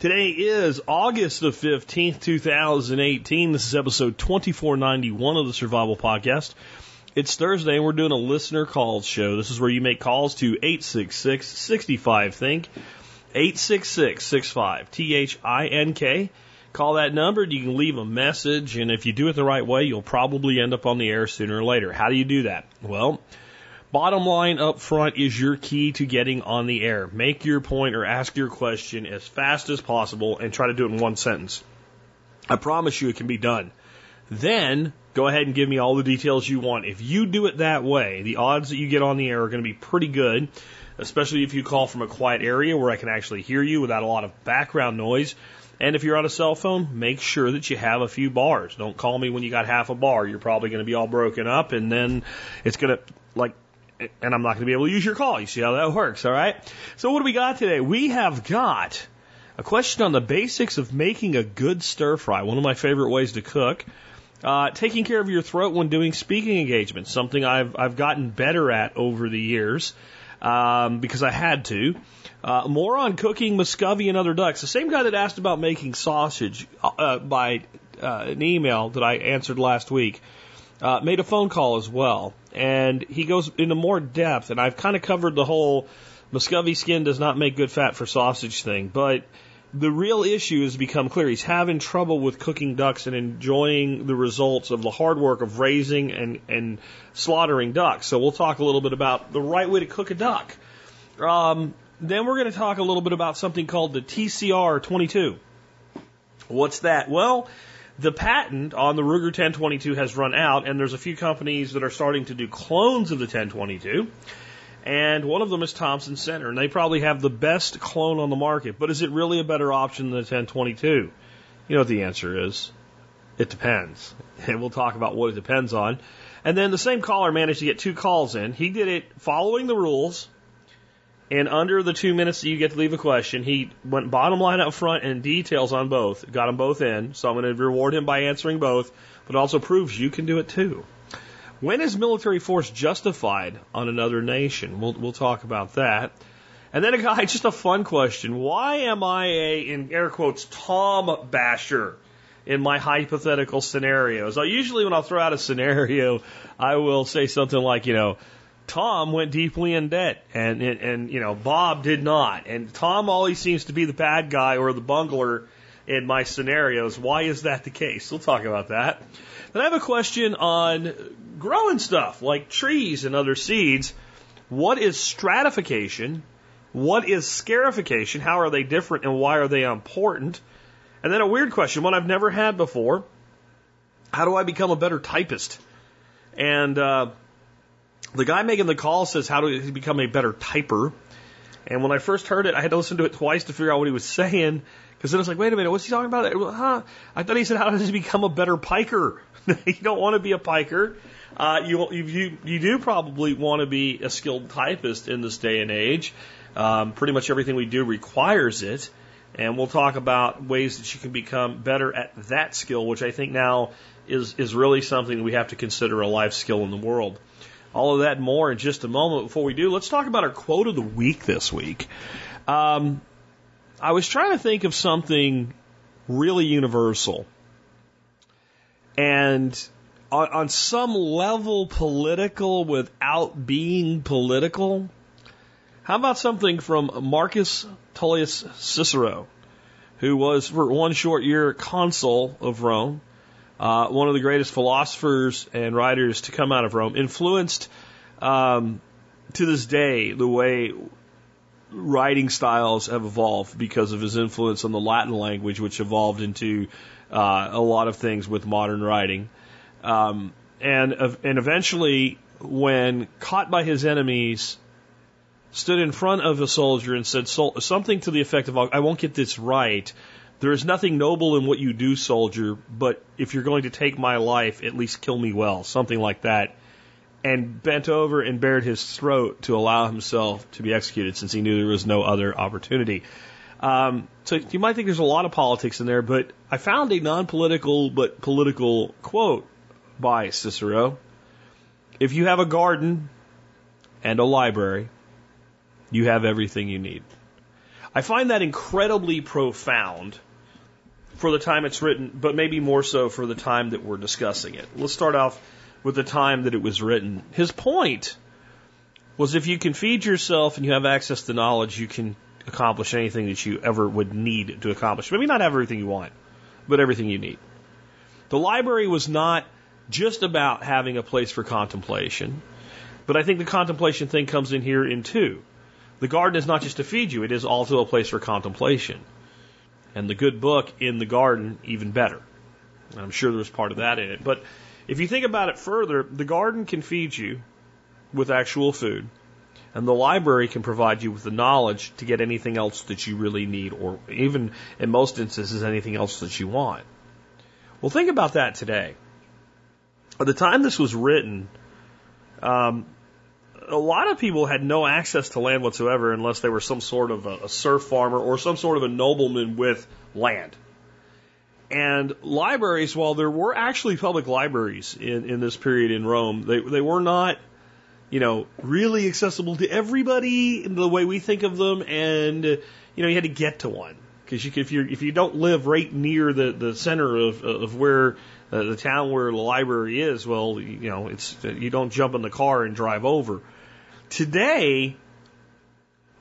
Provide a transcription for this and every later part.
Today is August the 15th, 2018. This is episode 2491 of the Survival Podcast. It's Thursday and we're doing a listener calls show. This is where you make calls to 866 65 Think, 866 65 T H I N K. Call that number, and you can leave a message, and if you do it the right way, you'll probably end up on the air sooner or later. How do you do that? Well, Bottom line up front is your key to getting on the air. Make your point or ask your question as fast as possible and try to do it in one sentence. I promise you it can be done. Then go ahead and give me all the details you want. If you do it that way, the odds that you get on the air are going to be pretty good, especially if you call from a quiet area where I can actually hear you without a lot of background noise. And if you're on a cell phone, make sure that you have a few bars. Don't call me when you got half a bar. You're probably going to be all broken up and then it's going to like and I'm not going to be able to use your call. You see how that works, all right? So what do we got today? We have got a question on the basics of making a good stir fry, one of my favorite ways to cook. Uh, taking care of your throat when doing speaking engagements, something I've I've gotten better at over the years um, because I had to. Uh, more on cooking Muscovy and other ducks. The same guy that asked about making sausage uh, by uh, an email that I answered last week uh, made a phone call as well and he goes into more depth. And I've kind of covered the whole Muscovy skin does not make good fat for sausage thing, but the real issue has become clear. He's having trouble with cooking ducks and enjoying the results of the hard work of raising and, and slaughtering ducks. So we'll talk a little bit about the right way to cook a duck. Um, then we're going to talk a little bit about something called the TCR 22. What's that? Well, the patent on the Ruger 1022 has run out, and there's a few companies that are starting to do clones of the 1022. And one of them is Thompson Center, and they probably have the best clone on the market. But is it really a better option than the 1022? You know what the answer is. It depends. And we'll talk about what it depends on. And then the same caller managed to get two calls in. He did it following the rules and under the two minutes that you get to leave a question, he went bottom line up front and details on both. Got them both in. So I'm going to reward him by answering both, but also proves you can do it too. When is military force justified on another nation? We'll, we'll talk about that. And then a guy, just a fun question. Why am I a, in air quotes, Tom basher in my hypothetical scenarios? I usually when I'll throw out a scenario, I will say something like, you know, Tom went deeply in debt, and, and you know Bob did not, and Tom always seems to be the bad guy or the bungler in my scenarios. Why is that the case? We'll talk about that. Then I have a question on growing stuff like trees and other seeds. What is stratification? What is scarification? How are they different and why are they important? And then a weird question, one I've never had before. How do I become a better typist? And uh, the guy making the call says, How do he become a better typer? And when I first heard it, I had to listen to it twice to figure out what he was saying. Because then I was like, wait a minute, what's he talking about? Huh? I thought he said, how does he become a better piker? you don't want to be a piker. Uh, you, you, you do probably want to be a skilled typist in this day and age. Um, pretty much everything we do requires it. And we'll talk about ways that you can become better at that skill, which I think now is, is really something we have to consider a life skill in the world. All of that and more in just a moment. Before we do, let's talk about our quote of the week this week. Um, I was trying to think of something really universal and on, on some level political without being political. How about something from Marcus Tullius Cicero, who was for one short year consul of Rome? Uh, one of the greatest philosophers and writers to come out of Rome, influenced um, to this day the way writing styles have evolved because of his influence on the Latin language, which evolved into uh, a lot of things with modern writing. Um, and and eventually, when caught by his enemies, stood in front of a soldier and said something to the effect of, "I won't get this right, There is nothing noble in what you do, soldier, but if you're going to take my life, at least kill me well, something like that. And bent over and bared his throat to allow himself to be executed since he knew there was no other opportunity. Um, so you might think there's a lot of politics in there, but I found a non political but political quote by Cicero. If you have a garden and a library, you have everything you need. I find that incredibly profound for the time it's written, but maybe more so for the time that we're discussing it. Let's start off with the time that it was written. His point was if you can feed yourself and you have access to knowledge, you can accomplish anything that you ever would need to accomplish. Maybe not everything you want, but everything you need. The library was not just about having a place for contemplation, but I think the contemplation thing comes in here in two. The garden is not just to feed you, it is also a place for contemplation. And the good book in the garden, even better. And I'm sure there's part of that in it. But if you think about it further, the garden can feed you with actual food. And the library can provide you with the knowledge to get anything else that you really need, or even in most instances, anything else that you want. Well, think about that today. At the time this was written, um, a lot of people had no access to land whatsoever unless they were some sort of a, a serf farmer or some sort of a nobleman with land. And libraries, while there were actually public libraries in, in this period in Rome, they, they were not you know, really accessible to everybody in the way we think of them, and uh, you know, you had to get to one because you, if you if you don't live right near the the center of of where uh, the town where the library is, well, you know, it's you don't jump in the car and drive over. Today,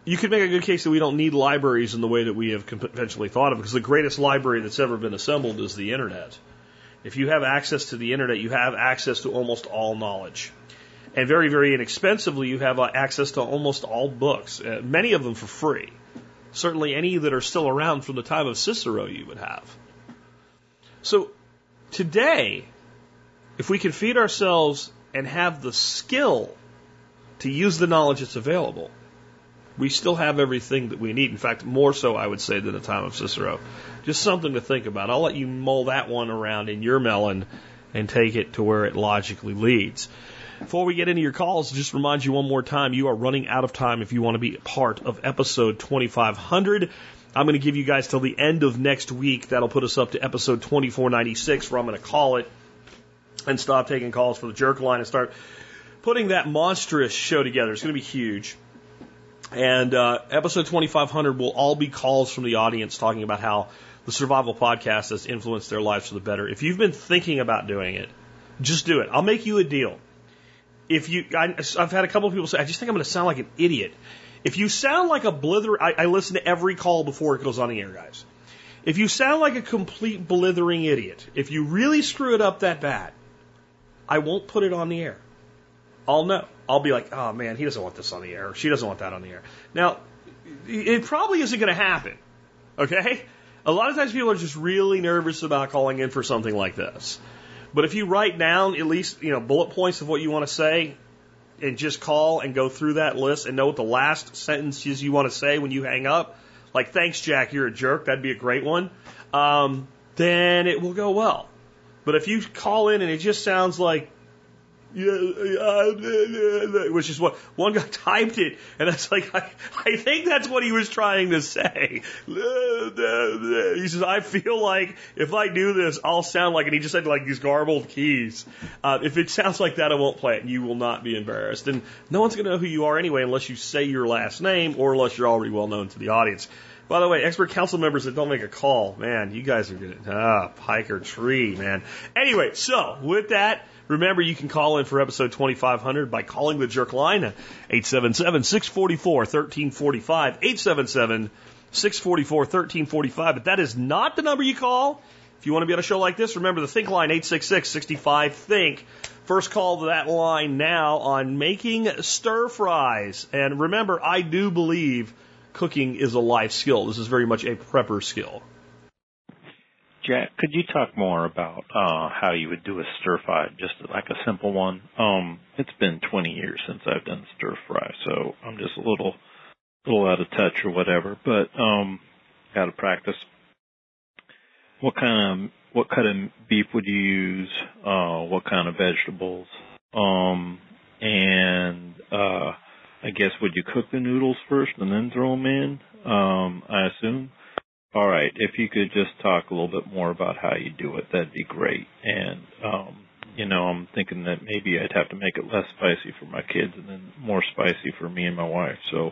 you could make a good case that we don't need libraries in the way that we have conventionally thought of, because the greatest library that's ever been assembled is the internet. If you have access to the internet, you have access to almost all knowledge. And very, very inexpensively, you have uh, access to almost all books, uh, many of them for free. Certainly, any that are still around from the time of Cicero, you would have. So, today, if we can feed ourselves and have the skill to use the knowledge that's available, we still have everything that we need. In fact, more so, I would say, than the time of Cicero. Just something to think about. I'll let you mull that one around in your melon and take it to where it logically leads. Before we get into your calls, just remind you one more time, you are running out of time if you want to be part of episode 2500. I'm going to give you guys till the end of next week. That'll put us up to episode 2496, where I'm going to call it and stop taking calls for the jerk line and start putting that monstrous show together. It's going to be huge. And uh, episode 2500 will all be calls from the audience talking about how the survival podcast has influenced their lives for the better. If you've been thinking about doing it, just do it. I'll make you a deal if you, I, have had a couple of people say, I just think I'm going to sound like an idiot. If you sound like a blither, I, I listen to every call before it goes on the air, guys. If you sound like a complete blithering idiot, if you really screw it up that bad, I won't put it on the air. I'll know. I'll be like, oh man, he doesn't want this on the air. She doesn't want that on the air. Now, it probably isn't going to happen. Okay? A lot of times people are just really nervous about calling in for something like this. But if you write down at least, you know, bullet points of what you want to say and just call and go through that list and know what the last sentences you want to say when you hang up, like, thanks, Jack, you're a jerk, that'd be a great one, um, then it will go well. But if you call in and it just sounds like which is what one guy typed it, and that's like I, I think that's what he was trying to say. He says, "I feel like if I do this, I'll sound like," and he just said like these garbled keys. Uh, if it sounds like that, I won't play it, and you will not be embarrassed. And no one's going to know who you are anyway, unless you say your last name or unless you're already well known to the audience. By the way, expert council members that don't make a call, man, you guys are good. Ah, pike or tree, man. Anyway, so with that. Remember, you can call in for episode 2500 by calling the jerk line at 877 644 1345. 877 644 1345. But that is not the number you call. If you want to be on a show like this, remember the Think line 866 65 Think. First call to that line now on making stir fries. And remember, I do believe cooking is a life skill. This is very much a prepper skill. Jack, could you talk more about uh, how you would do a stir fry, just like a simple one? Um, it's been 20 years since I've done stir fry, so I'm just a little, little out of touch or whatever. But um, got to practice. what kind of what kind of beef would you use? Uh, what kind of vegetables? Um, and uh, I guess would you cook the noodles first and then throw them in? Um, I assume. All right. If you could just talk a little bit more about how you do it, that'd be great. And um, you know, I'm thinking that maybe I'd have to make it less spicy for my kids and then more spicy for me and my wife. So,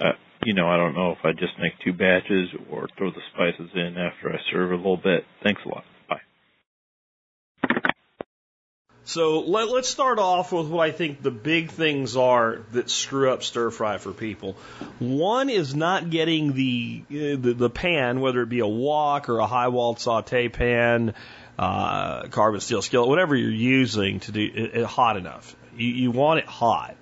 uh, you know, I don't know if I just make two batches or throw the spices in after I serve a little bit. Thanks a lot. Bye. So let, us start off with what I think the big things are that screw up stir fry for people. One is not getting the, uh, the the pan, whether it be a wok or a high walled saute pan, uh, carbon steel skillet, whatever you're using to do it, it hot enough. You, you want it hot.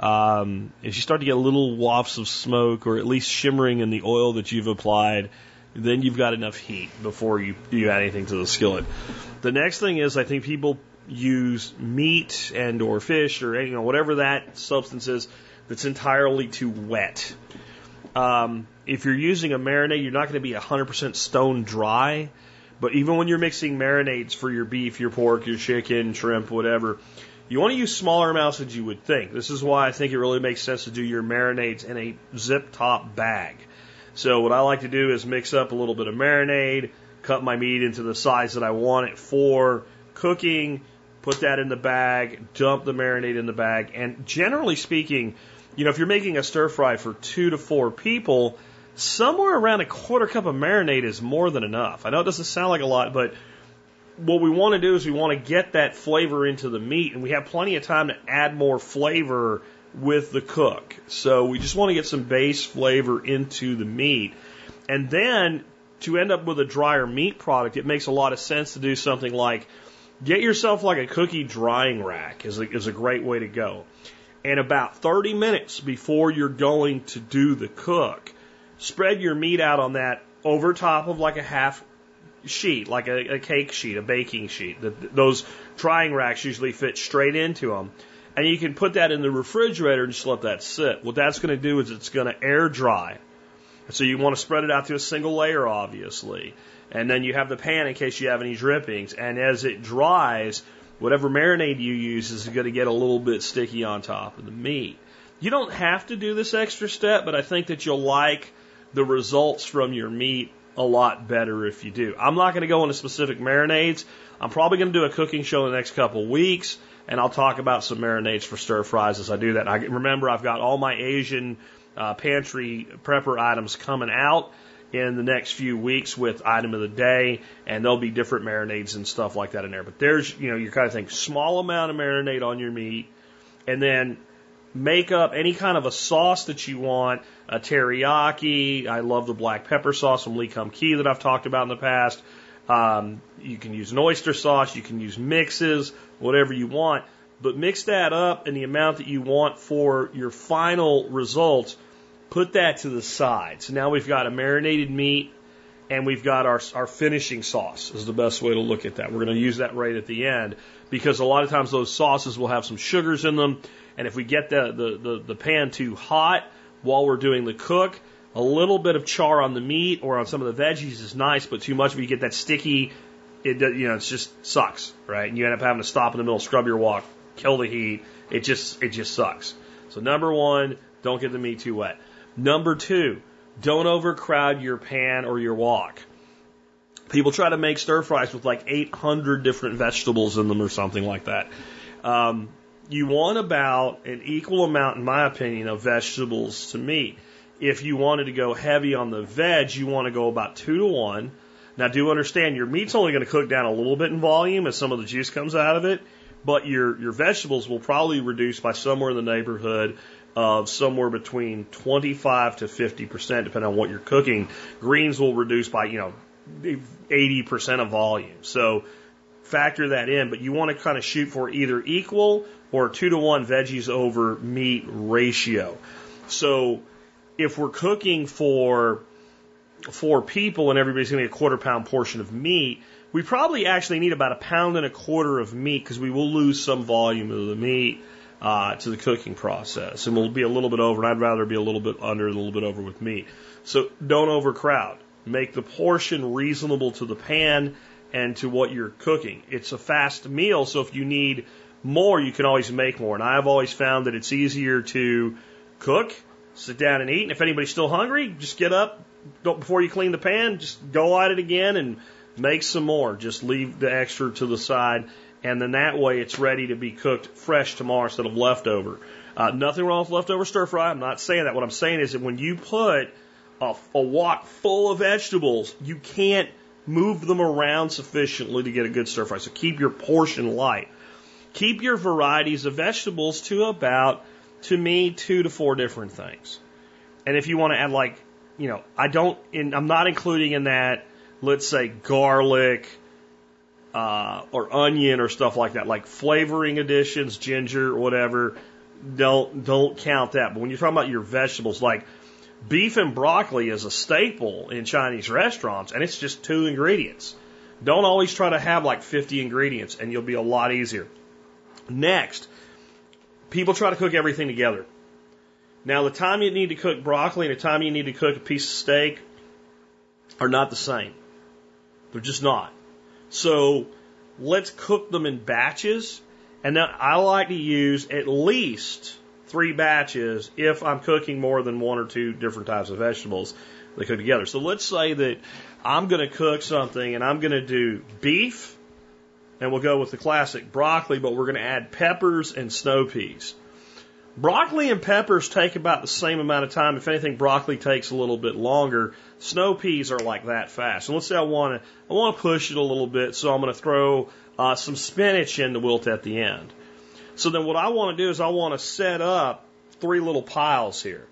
Um, if you start to get little wafts of smoke or at least shimmering in the oil that you've applied, then you've got enough heat before you, you add anything to the skillet. The next thing is I think people use meat and or fish or you know whatever that substance is that's entirely too wet. Um, if you're using a marinade, you're not going to be 100% stone dry. But even when you're mixing marinades for your beef, your pork, your chicken, shrimp, whatever, you want to use smaller amounts than you would think. This is why I think it really makes sense to do your marinades in a zip top bag. So what I like to do is mix up a little bit of marinade, cut my meat into the size that I want it for cooking, put that in the bag, dump the marinade in the bag, and generally speaking, you know, if you're making a stir fry for two to four people, somewhere around a quarter cup of marinade is more than enough. I know it doesn't sound like a lot, but what we want to do is we want to get that flavor into the meat, and we have plenty of time to add more flavor with the cook. So we just want to get some base flavor into the meat. And then to end up with a drier meat product, it makes a lot of sense to do something like get yourself like a cookie drying rack is a, is a great way to go. And about 30 minutes before you're going to do the cook, spread your meat out on that over top of like a half sheet, like a, a cake sheet, a baking sheet. The, those drying racks usually fit straight into them. And you can put that in the refrigerator and just let that sit. What that's going to do is it's going to air dry. So you want to spread it out to a single layer, obviously. And then you have the pan in case you have any drippings. And as it dries, whatever marinade you use is going to get a little bit sticky on top of the meat. You don't have to do this extra step, but I think that you'll like the results from your meat a lot better if you do. I'm not going to go into specific marinades. I'm probably going to do a cooking show in the next couple weeks, and I'll talk about some marinades for stir fries as I do that. I remember I've got all my Asian uh, pantry prepper items coming out in the next few weeks with item of the day, and there'll be different marinades and stuff like that in there. But there's, you know, you kind of think small amount of marinade on your meat, and then make up any kind of a sauce that you want, a teriyaki. I love the black pepper sauce from Lee Kum Kee that I've talked about in the past. Um, you can use an oyster sauce, you can use mixes, whatever you want, but mix that up in the amount that you want for your final results. Put that to the side. So now we've got a marinated meat and we've got our, our finishing sauce is the best way to look at that. We're going to use that right at the end because a lot of times those sauces will have some sugars in them and if we get the, the, the, the pan too hot while we're doing the cook, a little bit of char on the meat or on some of the veggies is nice, but too much, we get that sticky, it you know, it just sucks, right? And you end up having to stop in the middle, scrub your wok, kill the heat. It just, it just sucks. So number one, don't get the meat too wet. Number two, don't overcrowd your pan or your wok. People try to make stir fries with like 800 different vegetables in them or something like that. Um, you want about an equal amount, in my opinion, of vegetables to meat. If you wanted to go heavy on the veg, you want to go about two to one. Now, do understand your meat's only going to cook down a little bit in volume as some of the juice comes out of it, but your your vegetables will probably reduce by somewhere in the neighborhood of somewhere between 25 to 50 percent, depending on what you're cooking. Greens will reduce by you know 80 percent of volume. So factor that in, but you want to kind of shoot for either equal or two to one veggies over meat ratio. So if we're cooking for four people and everybody's going to get a quarter pound portion of meat, we probably actually need about a pound and a quarter of meat because we will lose some volume of the meat uh, to the cooking process, and we'll be a little bit over. And I'd rather be a little bit under, a little bit over with meat. So don't overcrowd. Make the portion reasonable to the pan and to what you're cooking. It's a fast meal, so if you need more, you can always make more. And I've always found that it's easier to cook, sit down and eat. And if anybody's still hungry, just get up before you clean the pan, just go at it again and make some more. Just leave the extra to the side. And then that way it's ready to be cooked fresh tomorrow instead of leftover. Uh, nothing wrong with leftover stir fry. I'm not saying that. What I'm saying is that when you put a, a wok full of vegetables, you can't move them around sufficiently to get a good stir fry. So keep your portion light. Keep your varieties of vegetables to about, to me, two to four different things. And if you want to add like, you know, I don't, in, I'm not including in that, let's say garlic, uh, or onion or stuff like that, like flavoring additions, ginger, whatever. Don't don't count that. But when you're talking about your vegetables, like beef and broccoli is a staple in Chinese restaurants, and it's just two ingredients. Don't always try to have like 50 ingredients, and you'll be a lot easier. Next, people try to cook everything together. Now, the time you need to cook broccoli and the time you need to cook a piece of steak are not the same. They're just not. So let's cook them in batches. And then I like to use at least three batches if I'm cooking more than one or two different types of vegetables they cook together. So let's say that I'm going to cook something and I'm going to do beef and we'll go with the classic broccoli, but we're going to add peppers and snow peas. Broccoli and peppers take about the same amount of time. If anything, broccoli takes a little bit longer. Snow peas are like that fast. And let's say I want to, I want to push it a little bit, so I'm going to throw uh, some spinach in the wilt at the end. So then what I want to do is I want to set up three little piles here.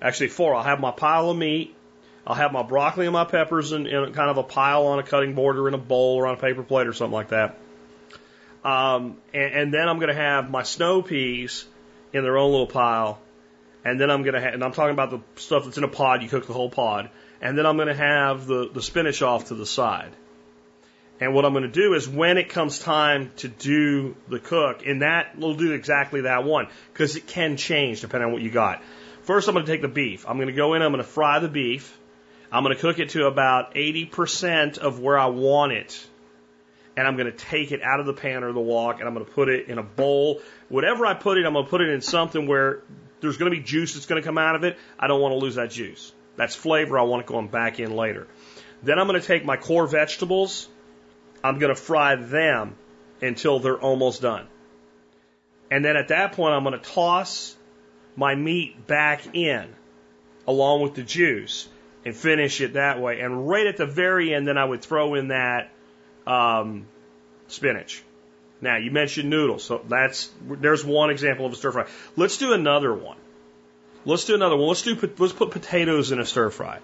Actually, four. I'll have my pile of meat. I'll have my broccoli and my peppers in, in kind of a pile on a cutting board or in a bowl or on a paper plate or something like that. Um, and, and then I'm going to have my snow peas in their own little pile. And then I'm going to have, and I'm talking about the stuff that's in a pod, you cook the whole pod. And then I'm going to have the, the spinach off to the side. And what I'm going to do is when it comes time to do the cook, in that we'll do exactly that one because it can change depending on what you got. First, I'm going to take the beef. I'm going to go in. I'm going to fry the beef. I'm going to cook it to about 80% of where I want it. And I'm going to take it out of the pan or the wok and I'm going to put it in a bowl. Whatever I put it, I'm going to put it in something where there's going to be juice that's going to come out of it. I don't want to lose that juice. That's flavor I want it going back in later. Then I'm going to take my core vegetables I'm going to fry them until they're almost done. And then at that point, I'm going to toss my meat back in along with the juice and finish it that way. And right at the very end, then I would throw in that um, spinach. Now you mentioned noodles, so that's there's one example of a stir fry. Let's do another one. Let's do another one. Let's do let's put potatoes in a stir fry.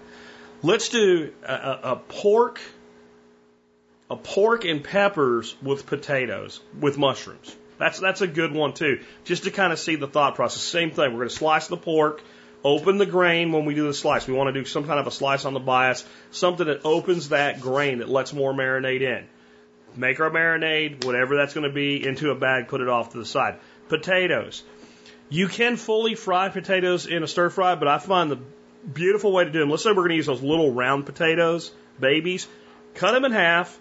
Let's do a, a, a pork a pork and peppers with potatoes with mushrooms. That's that's a good one too. Just to kind of see the thought process. Same thing. We're going to slice the pork, open the grain when we do the slice. We want to do some kind of a slice on the bias, something that opens that grain that lets more marinade in. Make our marinade, whatever that's going to be, into a bag. Put it off to the side. Potatoes. You can fully fry potatoes in a stir fry, but I find the beautiful way to do them. Let's say we're going to use those little round potatoes, babies. Cut them in half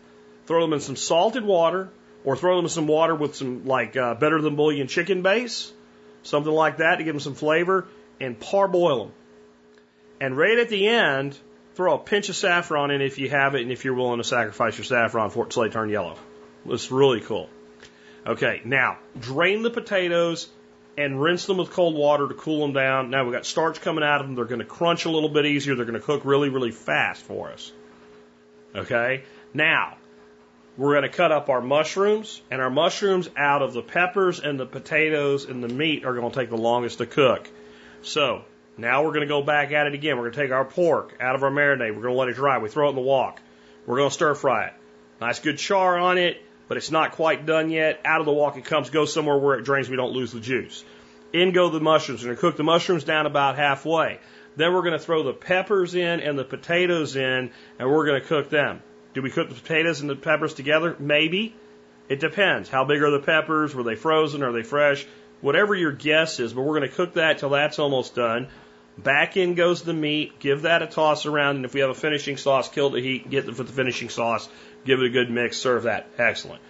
throw them in some salted water, or throw them in some water with some like uh, better than bouillon chicken base, something like that to give them some flavor, and parboil them. And right at the end, throw a pinch of saffron in if you have it, and if you're willing to sacrifice your saffron for it till they turn yellow. It's really cool. Okay, now drain the potatoes and rinse them with cold water to cool them down. Now we've got starch coming out of them. They're going to crunch a little bit easier. They're going to cook really, really fast for us. Okay? Now, we're going to cut up our mushrooms, and our mushrooms out of the peppers and the potatoes and the meat are going to take the longest to cook. So now we're going to go back at it again. We're going to take our pork out of our marinade. We're going to let it dry. We throw it in the wok. We're going to stir fry it. Nice good char on it, but it's not quite done yet. Out of the wok it comes. Go somewhere where it drains. We don't lose the juice. In go the mushrooms. We're going to cook the mushrooms down about halfway. Then we're going to throw the peppers in and the potatoes in, and we're going to cook them. Do we cook the potatoes and the peppers together? Maybe. It depends. How big are the peppers? Were they frozen? Are they fresh? Whatever your guess is, but we're going to cook that till that's almost done. Back in goes the meat. Give that a toss around, and if we have a finishing sauce, kill the heat. Get the, the finishing sauce. Give it a good mix. Serve that. Excellent.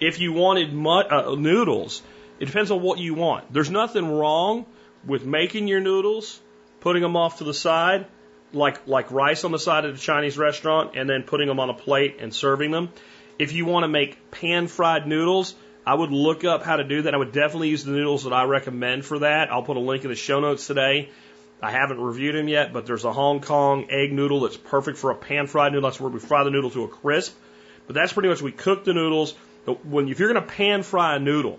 If you wanted uh, noodles, it depends on what you want. There's nothing wrong with making your noodles, putting them off to the side, like like rice on the side of a Chinese restaurant, and then putting them on a plate and serving them. If you want to make pan fried noodles, I would look up how to do that. I would definitely use the noodles that I recommend for that. I'll put a link in the show notes today. I haven't reviewed them yet, but there's a Hong Kong egg noodle that's perfect for a pan fried noodle. That's where we fry the noodle to a crisp. But that's pretty much we cook the noodles. When if you're going to pan fry a noodle,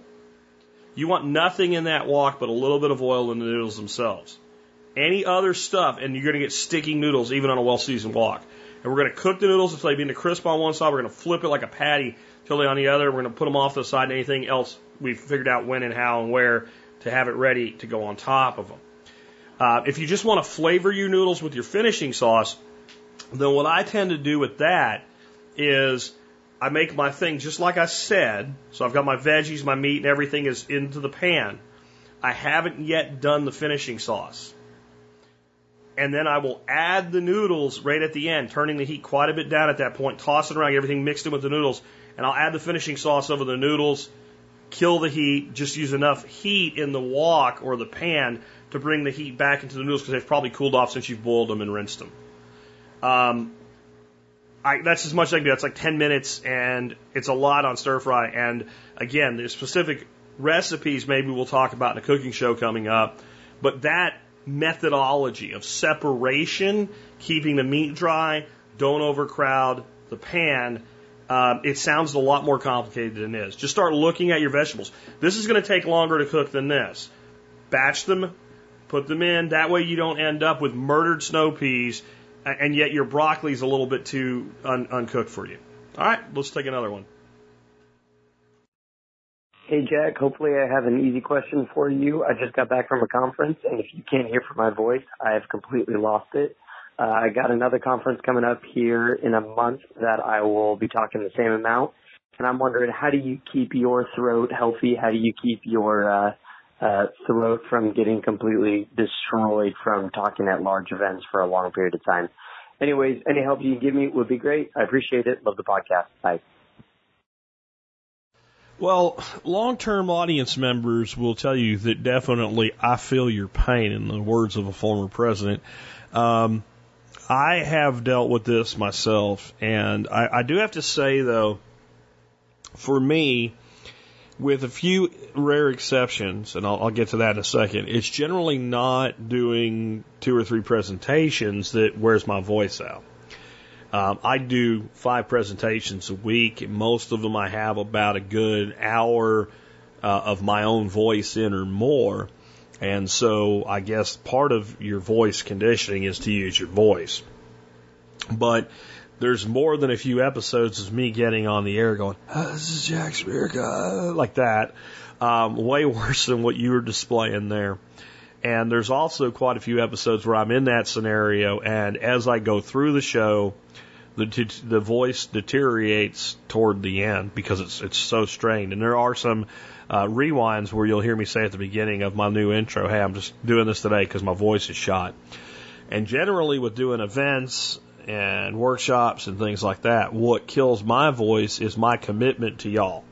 you want nothing in that wok but a little bit of oil in the noodles themselves. Any other stuff, and you're going to get sticky noodles even on a well seasoned wok. And we're going to cook the noodles until they begin to crisp on one side. We're going to flip it like a patty till they on the other. We're going to put them off to the side and anything else we've figured out when and how and where to have it ready to go on top of them. Uh, if you just want to flavor your noodles with your finishing sauce, then what I tend to do with that is I make my thing just like I said. So I've got my veggies, my meat, and everything is into the pan. I haven't yet done the finishing sauce. And then I will add the noodles right at the end, turning the heat quite a bit down at that point, toss it around, everything mixed in with the noodles, and I'll add the finishing sauce over the noodles, kill the heat, just use enough heat in the wok or the pan to bring the heat back into the noodles because they've probably cooled off since you've boiled them and rinsed them. Um, I, that's as much as I can do. That's like 10 minutes, and it's a lot on stir fry. And again, the specific recipes maybe we'll talk about in a cooking show coming up. But that methodology of separation, keeping the meat dry, don't overcrowd the pan, um, it sounds a lot more complicated than it is. Just start looking at your vegetables. This is going to take longer to cook than this. Batch them, put them in. That way you don't end up with murdered snow peas and yet your broccoli is a little bit too un- uncooked for you. All right, let's take another one. Hey Jack, hopefully I have an easy question for you. I just got back from a conference, and if you can't hear from my voice, I have completely lost it. Uh, I got another conference coming up here in a month that I will be talking the same amount, and I'm wondering how do you keep your throat healthy? How do you keep your uh, uh, throat from getting completely destroyed from talking at large events for a long period of time. Anyways, any help you can give me would be great. I appreciate it. Love the podcast. Bye. Well, long term audience members will tell you that definitely I feel your pain, in the words of a former president. Um, I have dealt with this myself, and I, I do have to say, though, for me, with a few rare exceptions, and I'll, I'll, get to that in a second, it's generally not doing two or three presentations that wears my voice out. Um, I do five presentations a week. Most of them I have about a good hour uh, of my own voice in or more. And so I guess part of your voice conditioning is to use your voice. But there's more than a few episodes of me getting on the air going, oh, this is Jack Spirko, like that. Um, way worse than what you were displaying there. And there's also quite a few episodes where I'm in that scenario, and as I go through the show, the the voice deteriorates toward the end because it's it's so strained. And there are some uh, rewinds where you'll hear me say at the beginning of my new intro, "Hey, I'm just doing this today because my voice is shot." And generally, with doing events and workshops and things like that. What kills my voice is my commitment to y'all.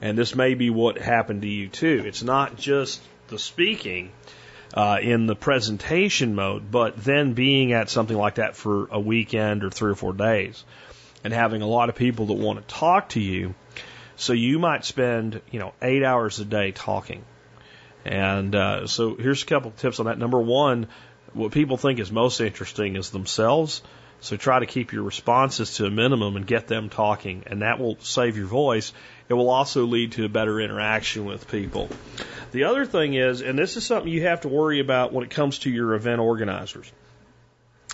And this may be what happened to you too. It's not just the speaking uh, in the presentation mode, but then being at something like that for a weekend or three or four days and having a lot of people that want to talk to you. So you might spend, you know, eight hours a day talking. And uh, so here's a couple of tips on that. Number one, what people think is most interesting is themselves. So try to keep your responses to a minimum and get them talking, and that will save your voice. It will also lead to a better interaction with people. The other thing is, and this is something you have to worry about when it comes to your event organizers.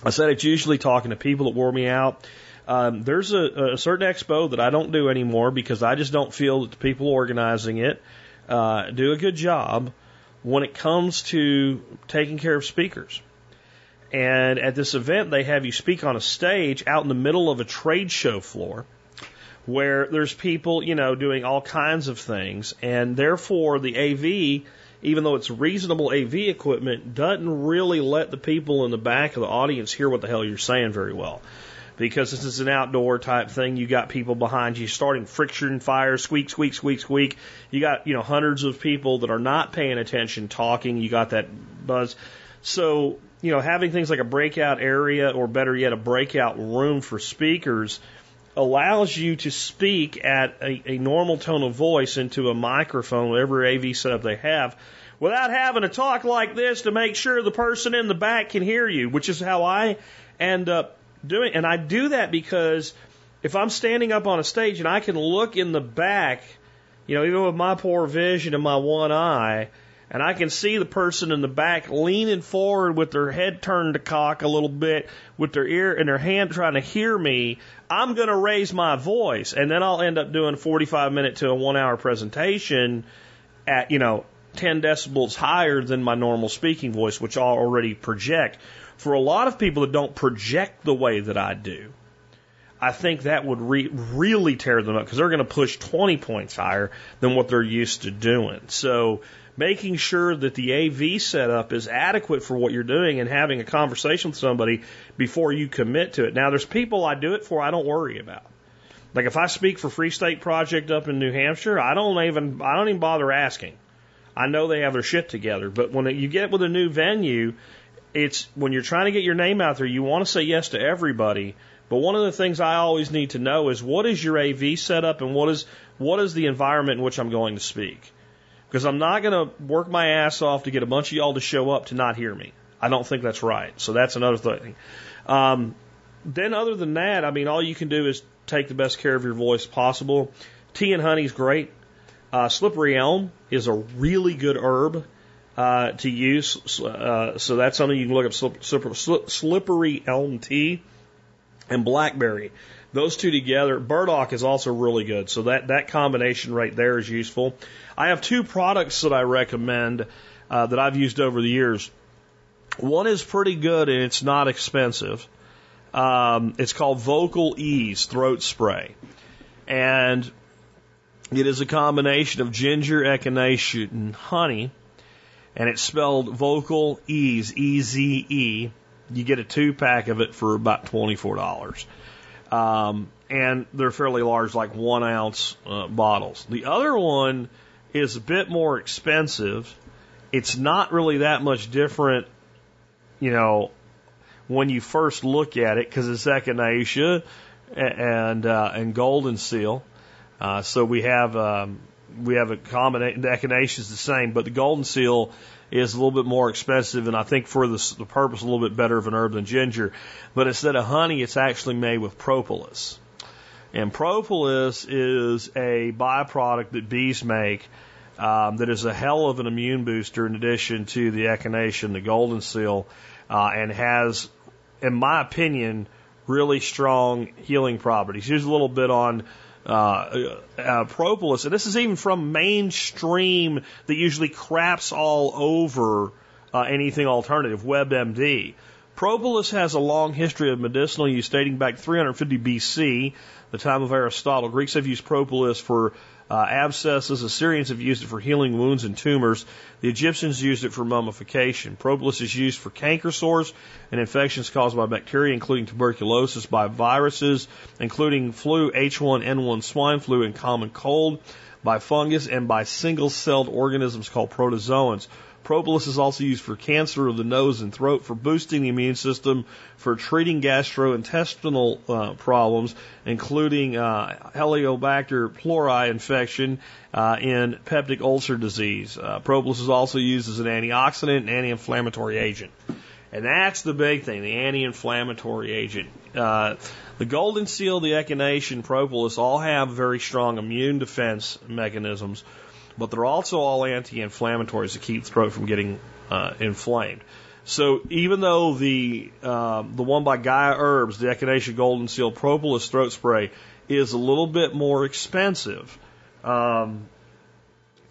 I said it's usually talking to people that wore me out. Um, there's a, a certain expo that I don't do anymore because I just don't feel that the people organizing it uh, do a good job when it comes to taking care of speakers. And at this event, they have you speak on a stage out in the middle of a trade show floor where there's people, you know, doing all kinds of things. And therefore, the AV even though it's reasonable AV equipment, doesn't really let the people in the back of the audience hear what the hell you're saying very well. Because this is an outdoor type thing, you got people behind you starting friction fires, squeak, squeak, squeak, squeak. You got, you know, hundreds of people that are not paying attention talking. You got that buzz. So, you know, having things like a breakout area or better yet, a breakout room for speakers allows you to speak at a, a normal tone of voice into a microphone, whatever AV setup they have, without having to talk like this to make sure the person in the back can hear you, which is how I end up doing. And I do that because if I'm standing up on a stage and I can look in the back, you know, even with my poor vision and my one eye, and I can see the person in the back leaning forward with their head turned to cock a little bit, with their ear and their hand trying to hear me, I'm going to raise my voice. And then I'll end up doing a 45 minute to a one hour presentation at, you know, 10 decibels higher than my normal speaking voice, which I already project. For a lot of people that don't project the way that I do, I think that would re- really tear them up because they're going to push 20 points higher than what they're used to doing. So making sure that the AV setup is adequate for what you're doing and having a conversation with somebody before you commit to it. Now, there's people I do it for I don't worry about. Like if I speak for Free State Project up in New Hampshire, I don't even I don't even bother asking. I know they have their shit together, but when you get with a new venue, it's when you're trying to get your name out there, you want to say yes to everybody. But one of the things I always need to know is what is your AV setup and what is what is the environment in which I'm going to speak. Because I'm not going to work my ass off to get a bunch of y'all to show up to not hear me. I don't think that's right. So that's another thing. Um, then, other than that, I mean, all you can do is take the best care of your voice possible. Tea and honey is great. Uh, slippery elm is a really good herb uh, to use. Uh, so that's something you can look up slip, slip, slippery elm tea and blackberry. Those two together, burdock is also really good. So that, that combination right there is useful. I have two products that I recommend uh, that I've used over the years. One is pretty good and it's not expensive. Um, it's called Vocal Eze Throat Spray. And it is a combination of ginger, echinacea, and honey. And it's spelled Vocal Eze, E Z E. You get a two pack of it for about $24. Um, and they're fairly large, like one ounce uh, bottles. The other one is a bit more expensive. It's not really that much different, you know, when you first look at it because it's echinacea and uh, and golden seal. Uh, so we have um, we have a combination. The echinacea is the same, but the golden seal is a little bit more expensive, and I think for the, the purpose a little bit better of an herb than ginger. But instead of honey, it's actually made with propolis. And propolis is a byproduct that bees make um, that is a hell of an immune booster in addition to the echinacea and the golden seal, uh, and has, in my opinion, really strong healing properties. Here's a little bit on uh, uh, propolis, and this is even from mainstream that usually craps all over uh, anything alternative, WebMD. Propolis has a long history of medicinal use dating back 350 BC, the time of Aristotle. Greeks have used propolis for uh, abscesses. Assyrians have used it for healing wounds and tumors. The Egyptians used it for mummification. Propolis is used for canker sores and infections caused by bacteria, including tuberculosis, by viruses, including flu, H1N1 swine flu, and common cold, by fungus, and by single celled organisms called protozoans. Propolis is also used for cancer of the nose and throat, for boosting the immune system, for treating gastrointestinal uh, problems, including uh, Helicobacter pylori infection uh, in peptic ulcer disease. Uh, propolis is also used as an antioxidant and anti-inflammatory agent. And that's the big thing, the anti-inflammatory agent. Uh, the golden seal, the echinacea, propolis all have very strong immune defense mechanisms but they're also all anti-inflammatories to keep the throat from getting uh, inflamed. So even though the um, the one by Gaia Herbs, the Echinacea Golden Seal Propolis throat spray, is a little bit more expensive, um,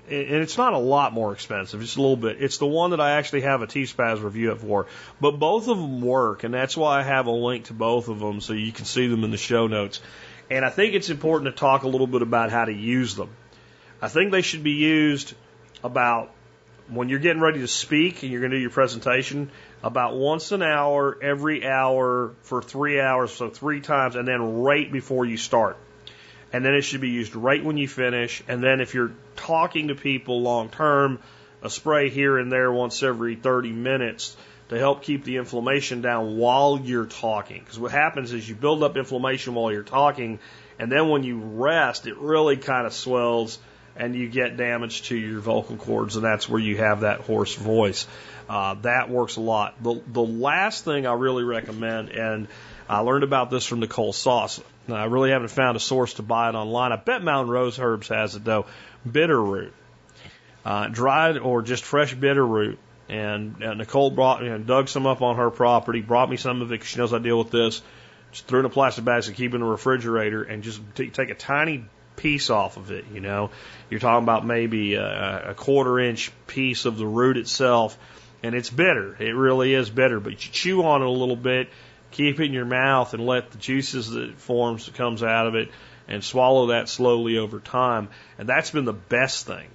and it's not a lot more expensive, just a little bit. It's the one that I actually have a T-Spaz review of for. But both of them work, and that's why I have a link to both of them so you can see them in the show notes. And I think it's important to talk a little bit about how to use them. I think they should be used about when you're getting ready to speak and you're going to do your presentation, about once an hour, every hour for three hours, so three times, and then right before you start. And then it should be used right when you finish. And then if you're talking to people long term, a spray here and there once every 30 minutes to help keep the inflammation down while you're talking. Because what happens is you build up inflammation while you're talking, and then when you rest, it really kind of swells and you get damage to your vocal cords, and that's where you have that hoarse voice. Uh, that works a lot. The, the last thing I really recommend, and I learned about this from Nicole Sauce. I really haven't found a source to buy it online. I bet Mountain Rose Herbs has it though. Bitter root, uh, dried or just fresh bitter root. And uh, Nicole brought, you know, dug some up on her property, brought me some of it because she knows I deal with this. Just threw in a plastic bag to keep in the refrigerator and just t- take a tiny piece off of it. You know, you're talking about maybe a, a quarter inch piece of the root itself, and it's bitter. It really is bitter. But you chew on it a little bit, keep it in your mouth, and let the juices that forms that comes out of it, and swallow that slowly over time. And that's been the best thing.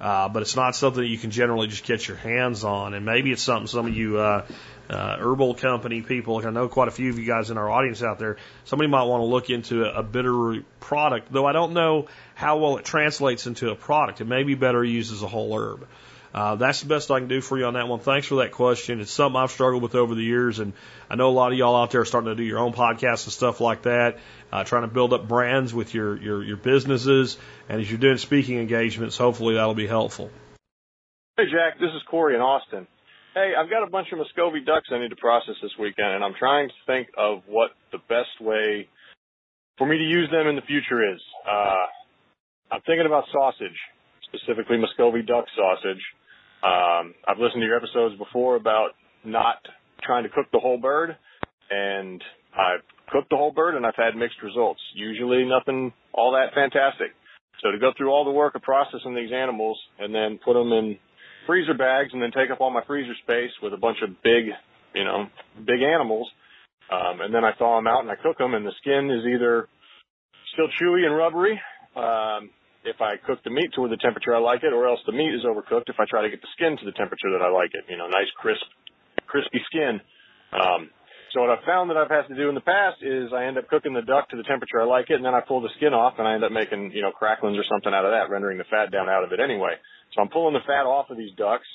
Uh, but it's not something that you can generally just get your hands on. And maybe it's something some of you uh, uh, herbal company people, like I know quite a few of you guys in our audience out there, somebody might want to look into a, a bitter root product, though I don't know how well it translates into a product. It may be better used as a whole herb. Uh, that's the best I can do for you on that one. Thanks for that question. It's something I've struggled with over the years, and I know a lot of y'all out there are starting to do your own podcasts and stuff like that, uh, trying to build up brands with your, your, your businesses. And as you're doing speaking engagements, hopefully that'll be helpful. Hey, Jack, this is Corey in Austin. Hey, I've got a bunch of Muscovy ducks I need to process this weekend, and I'm trying to think of what the best way for me to use them in the future is. Uh, I'm thinking about sausage, specifically Muscovy duck sausage. Um, I've listened to your episodes before about not trying to cook the whole bird, and I've cooked the whole bird and I've had mixed results. Usually nothing all that fantastic. So to go through all the work of processing these animals and then put them in freezer bags and then take up all my freezer space with a bunch of big, you know, big animals, um, and then I thaw them out and I cook them and the skin is either still chewy and rubbery, um, if I cook the meat to the temperature I like it, or else the meat is overcooked if I try to get the skin to the temperature that I like it. You know, nice crisp, crispy skin. Um, so what I've found that I've had to do in the past is I end up cooking the duck to the temperature I like it, and then I pull the skin off, and I end up making you know cracklings or something out of that, rendering the fat down out of it anyway. So I'm pulling the fat off of these ducks,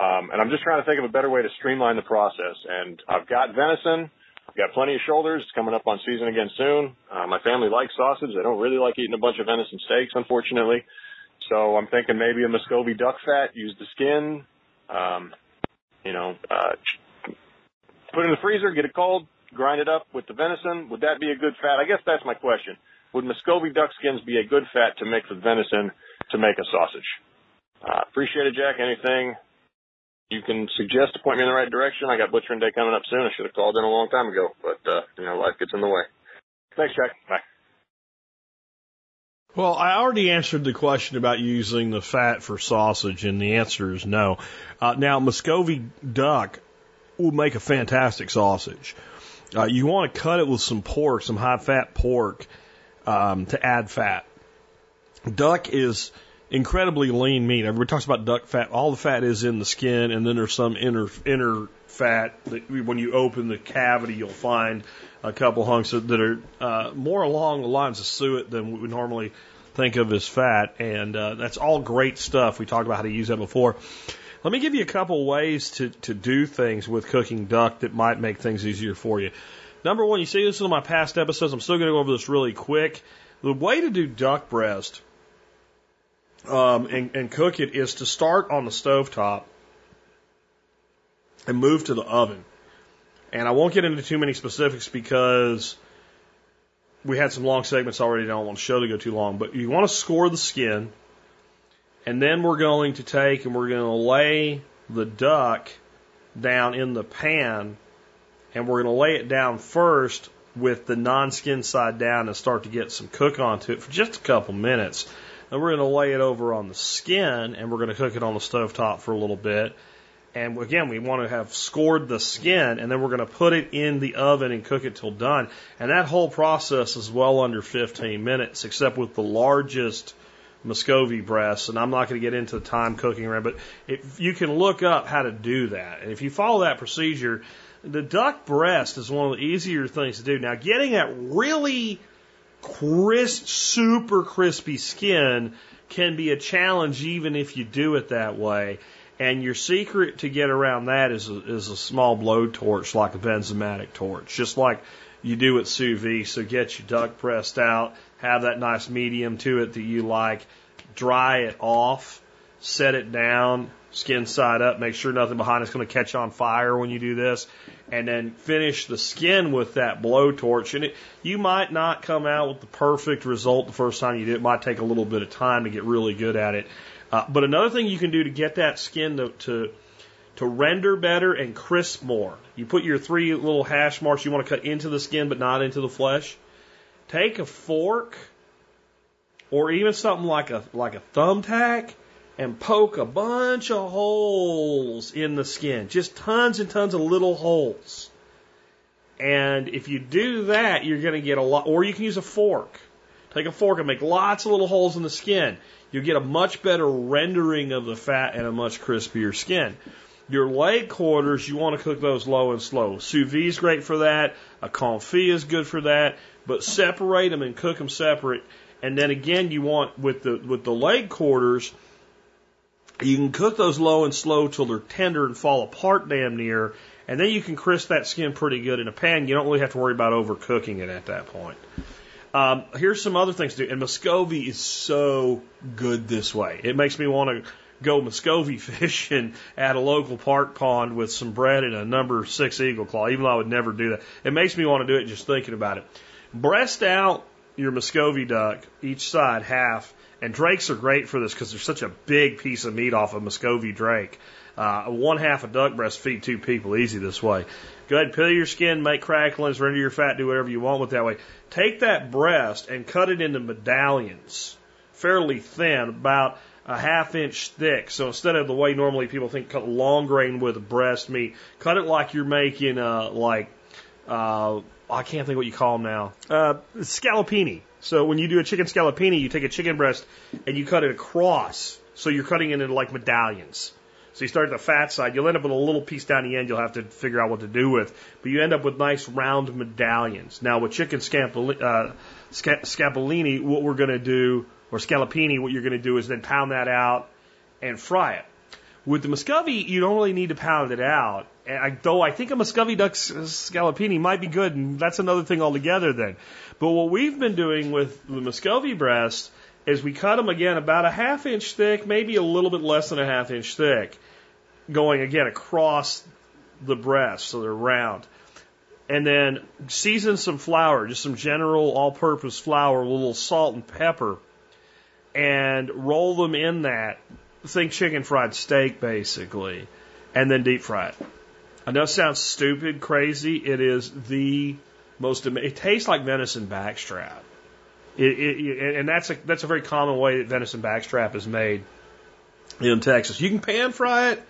um, and I'm just trying to think of a better way to streamline the process. And I've got venison. I've got plenty of shoulders. It's coming up on season again soon. Uh, my family likes sausage. They don't really like eating a bunch of venison steaks, unfortunately. So I'm thinking maybe a Muscovy duck fat, use the skin, um, you know, uh, put it in the freezer, get it cold, grind it up with the venison. Would that be a good fat? I guess that's my question. Would Muscovy duck skins be a good fat to mix with venison to make a sausage? Uh, appreciate it, Jack. Anything you can suggest to point me in the right direction? I got butchering day coming up soon. I should have called in a long time ago, but uh, you know, life gets in the way. Thanks, Jack. Bye. Well, I already answered the question about using the fat for sausage, and the answer is no. Uh, now, Muscovy duck will make a fantastic sausage. Uh, you want to cut it with some pork, some high fat pork, um, to add fat. Duck is incredibly lean meat. Everybody talks about duck fat. All the fat is in the skin, and then there's some inner inner fat that when you open the cavity, you'll find a couple hunks that are uh, more along the lines of suet than we would normally think of as fat, and uh, that's all great stuff. We talked about how to use that before. Let me give you a couple ways to, to do things with cooking duck that might make things easier for you. Number one, you see this in my past episodes. I'm still going to go over this really quick. The way to do duck breast um, and, and cook it is to start on the stove top and move to the oven. And I won't get into too many specifics because we had some long segments already. and I don't want the show to go too long, but you want to score the skin, and then we're going to take and we're going to lay the duck down in the pan, and we're going to lay it down first with the non-skin side down and start to get some cook onto it for just a couple minutes. Then we're going to lay it over on the skin and we're going to cook it on the stove top for a little bit. And again, we want to have scored the skin and then we're going to put it in the oven and cook it till done. And that whole process is well under 15 minutes, except with the largest Muscovy breasts, and I'm not going to get into the time cooking around, but if you can look up how to do that, and if you follow that procedure, the duck breast is one of the easier things to do. Now, getting that really crisp, super crispy skin can be a challenge even if you do it that way. And your secret to get around that is a, is a small blow torch like a Bernzomatic torch, just like you do with sous vide. So get your duck breast out, have that nice medium to it that you like, dry it off, set it down, skin side up, make sure nothing behind it's going to catch on fire when you do this, and then finish the skin with that blowtorch. And it, you might not come out with the perfect result the first time you do it. It might take a little bit of time to get really good at it. Uh, but another thing you can do to get that skin to, to to render better and crisp more. You put your three little hash marks you want to cut into the skin but not into the flesh. Take a fork or even something like a like a thumbtack and poke a bunch of holes in the skin. Just tons and tons of little holes. And if you do that, you're going to get a lot, or you can use a fork. Take a fork and make lots of little holes in the skin. You'll get a much better rendering of the fat and a much crispier skin. Your leg quarters, you want to cook those low and slow. Sous vide is great for that. A confit is good for that. But separate them and cook them separate. And then again, you want with the with the leg quarters, you can cook those low and slow till they're tender and fall apart damn near, and then you can crisp that skin pretty good in a pan. You don't really have to worry about overcooking it at that point. Um, here's some other things to do. And Muscovy is so good this way. It makes me want to go Muscovy fishing at a local park pond with some bread and a number six eagle claw, even though I would never do that. It makes me want to do it just thinking about it. Breast out your Muscovy duck, each side half, and drakes are great for this because they're such a big piece of meat off a Muscovy drake. Uh, one half a duck breast feed two people easy this way. Go ahead, peel your skin, make cracklings, render your fat, do whatever you want with that way. Take that breast and cut it into medallions, fairly thin, about a half inch thick. So instead of the way normally people think cut long grain with breast meat, cut it like you're making uh like uh I can't think what you call them now. Uh scallopini. So when you do a chicken scallopini, you take a chicken breast and you cut it across. So you're cutting it into like medallions. So you start at the fat side. You'll end up with a little piece down the end you'll have to figure out what to do with. But you end up with nice round medallions. Now with chicken scapoli, uh, what we're going to do, or scallopini, what you're going to do is then pound that out and fry it. With the Muscovy, you don't really need to pound it out. I, though I think a Muscovy duck scallopini might be good, and that's another thing altogether then. But what we've been doing with the Muscovy breast is we cut them again about a half inch thick, maybe a little bit less than a half inch thick, going again across the breast so they're round. And then season some flour, just some general all purpose flour, a little salt and pepper, and roll them in that. Think chicken fried steak basically, and then deep fry it. I know it sounds stupid, crazy. It is the most. It tastes like venison backstrap. It, it, and that's a that's a very common way that venison backstrap is made in Texas. You can pan fry it,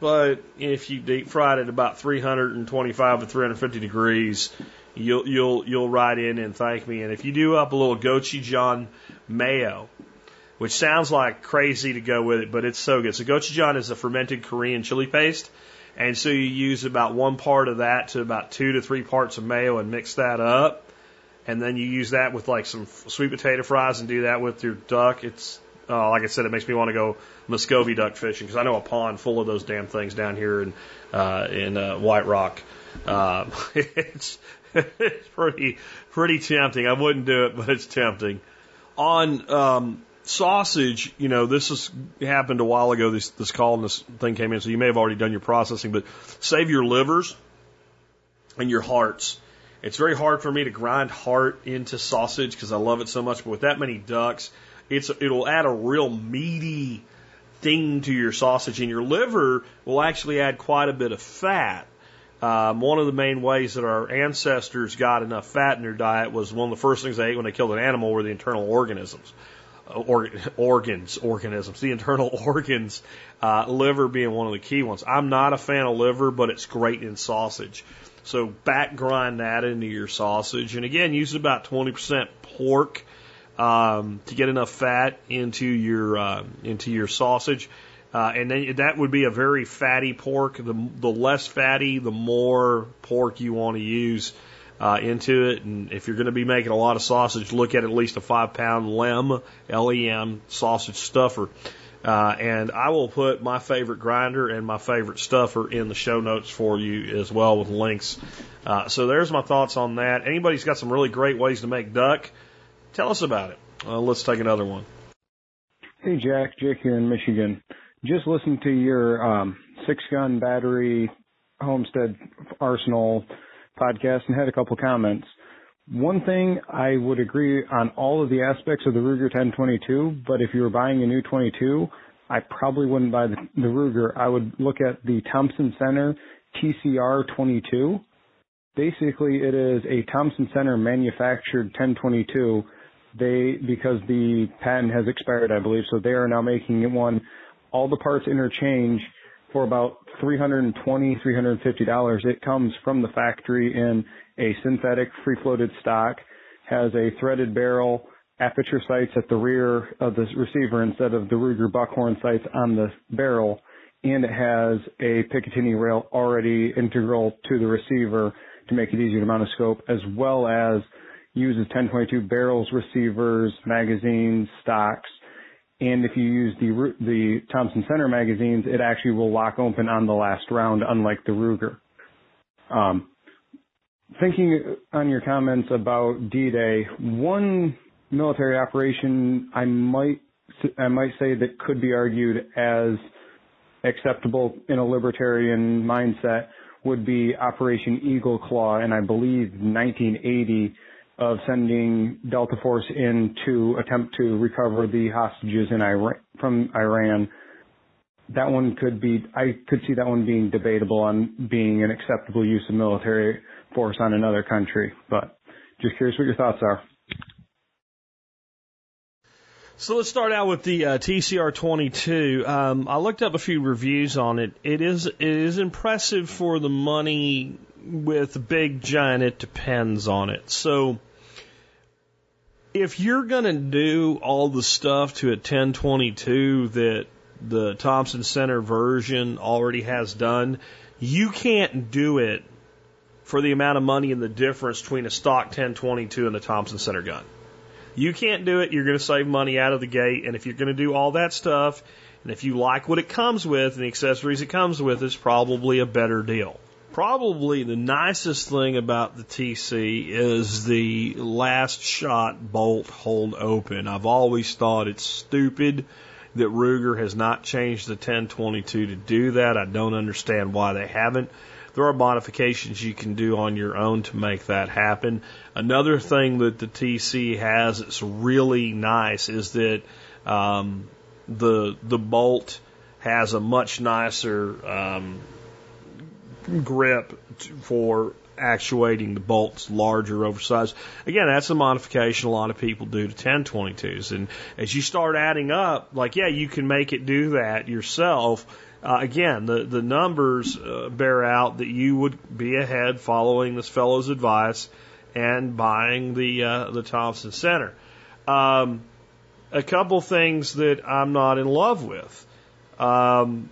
but if you deep fry it at about 325 to 350 degrees, you'll you'll you'll ride in and thank me. And if you do up a little gochujang mayo, which sounds like crazy to go with it, but it's so good. So gochujang is a fermented Korean chili paste. And so you use about one part of that to about two to three parts of mayo and mix that up. And then you use that with like some sweet potato fries and do that with your duck. It's, uh, like I said, it makes me want to go Muscovy duck fishing because I know a pond full of those damn things down here in, uh, in, uh, White Rock. Uh, it's, it's pretty, pretty tempting. I wouldn't do it, but it's tempting. On, um, sausage, you know, this has happened a while ago. This this call and this thing came in, so you may have already done your processing. But save your livers and your hearts. It's very hard for me to grind heart into sausage because I love it so much. But with that many ducks, it's it'll add a real meaty thing to your sausage, and your liver will actually add quite a bit of fat. Um, one of the main ways that our ancestors got enough fat in their diet was one of the first things they ate when they killed an animal were the internal organisms or, organs, organisms, the internal organs, uh, liver being one of the key ones. I'm not a fan of liver, but it's great in sausage. So back grind that into your sausage. And again, use about 20% pork. um, to get enough fat into your uh, into your sausage. Uh, and then that would be a very fatty pork. The, the less fatty, the more pork you want to use uh, into it. And if you're going to be making a lot of sausage, look at at least a five pound lem, L-E-M, sausage stuffer. Uh, and I will put my favorite grinder and my favorite stuffer in the show notes for you as well with links. Uh, so there's my thoughts on that. Anybody's got some really great ways to make duck, tell us about it. Uh, let's take another one. Hey Jack, Jake here in Michigan. Just listened to your um, six gun battery homestead arsenal podcast and had a couple comments. One thing I would agree on all of the aspects of the Ruger 1022, but if you were buying a new 22, I probably wouldn't buy the, the Ruger. I would look at the Thompson Center TCR 22. Basically, it is a Thompson Center manufactured 1022. They, because the patent has expired, I believe, so they are now making it one all the parts interchange for about $320, $350. It comes from the factory in a synthetic free floated stock, has a threaded barrel, aperture sights at the rear of the receiver instead of the Ruger Buckhorn sights on the barrel, and it has a Picatinny rail already integral to the receiver to make it easier to mount a scope, as well as uses 1022 barrels, receivers, magazines, stocks, and if you use the the Thompson Center magazines, it actually will lock open on the last round, unlike the Ruger. Um, thinking on your comments about D-Day, one military operation I might I might say that could be argued as acceptable in a libertarian mindset would be Operation Eagle Claw, and I believe 1980 of sending Delta Force in to attempt to recover the hostages in Iran from Iran. That one could be, I could see that one being debatable on being an acceptable use of military force on another country. But just curious what your thoughts are. So let's start out with the uh, TCR 22. Um, I looked up a few reviews on it. It is it is impressive for the money. With big giant, it depends on it. So if you're going to do all the stuff to a 1022 that the Thompson Center version already has done, you can't do it for the amount of money and the difference between a stock 1022 and the Thompson Center gun. You can't do it. You're going to save money out of the gate. And if you're going to do all that stuff, and if you like what it comes with and the accessories it comes with, it's probably a better deal. Probably the nicest thing about the TC is the last shot bolt hold open. I've always thought it's stupid that Ruger has not changed the 1022 to do that. I don't understand why they haven't. There are modifications you can do on your own to make that happen. Another thing that the TC has that's really nice is that um, the the bolt has a much nicer um, grip for actuating the bolts larger, oversized. Again, that's a modification a lot of people do to 1022s. And as you start adding up, like, yeah, you can make it do that yourself. Uh, again, the, the numbers uh, bear out that you would be ahead following this fellow's advice and buying the, uh, the Thompson Center. Um, a couple things that I'm not in love with. Um,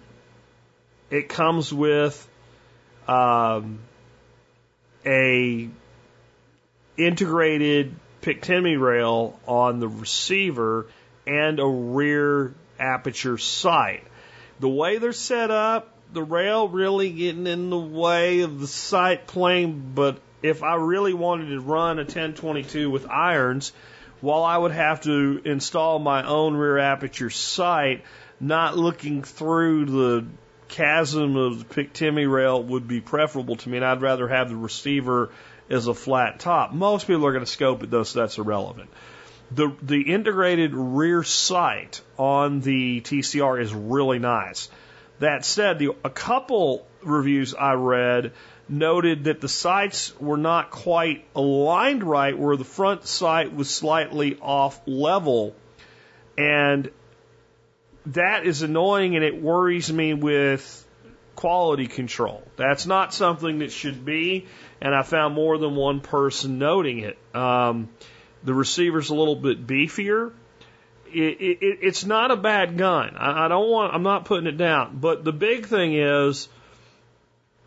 it comes with um, a integrated Picatinny rail on the receiver and a rear aperture sight. The way they're set up, the rail really getting in the way of the sight plane, but if I really wanted to run a 1022 with irons, while I would have to install my own rear aperture sight, not looking through the chasm of the Picatinny rail would be preferable to me, and I'd rather have the receiver as a flat top. Most people are going to scope it though, so that's irrelevant. The the integrated rear sight on the TCR is really nice. That said, the, a couple reviews I read noted that the sights were not quite aligned right, where the front sight was slightly off level, and that is annoying and it worries me with quality control. That's not something that should be, and I found more than one person noting it. Um, the receiver's a little bit beefier. It, it, it's not a bad gun. I, I don't want. I'm not putting it down. But the big thing is,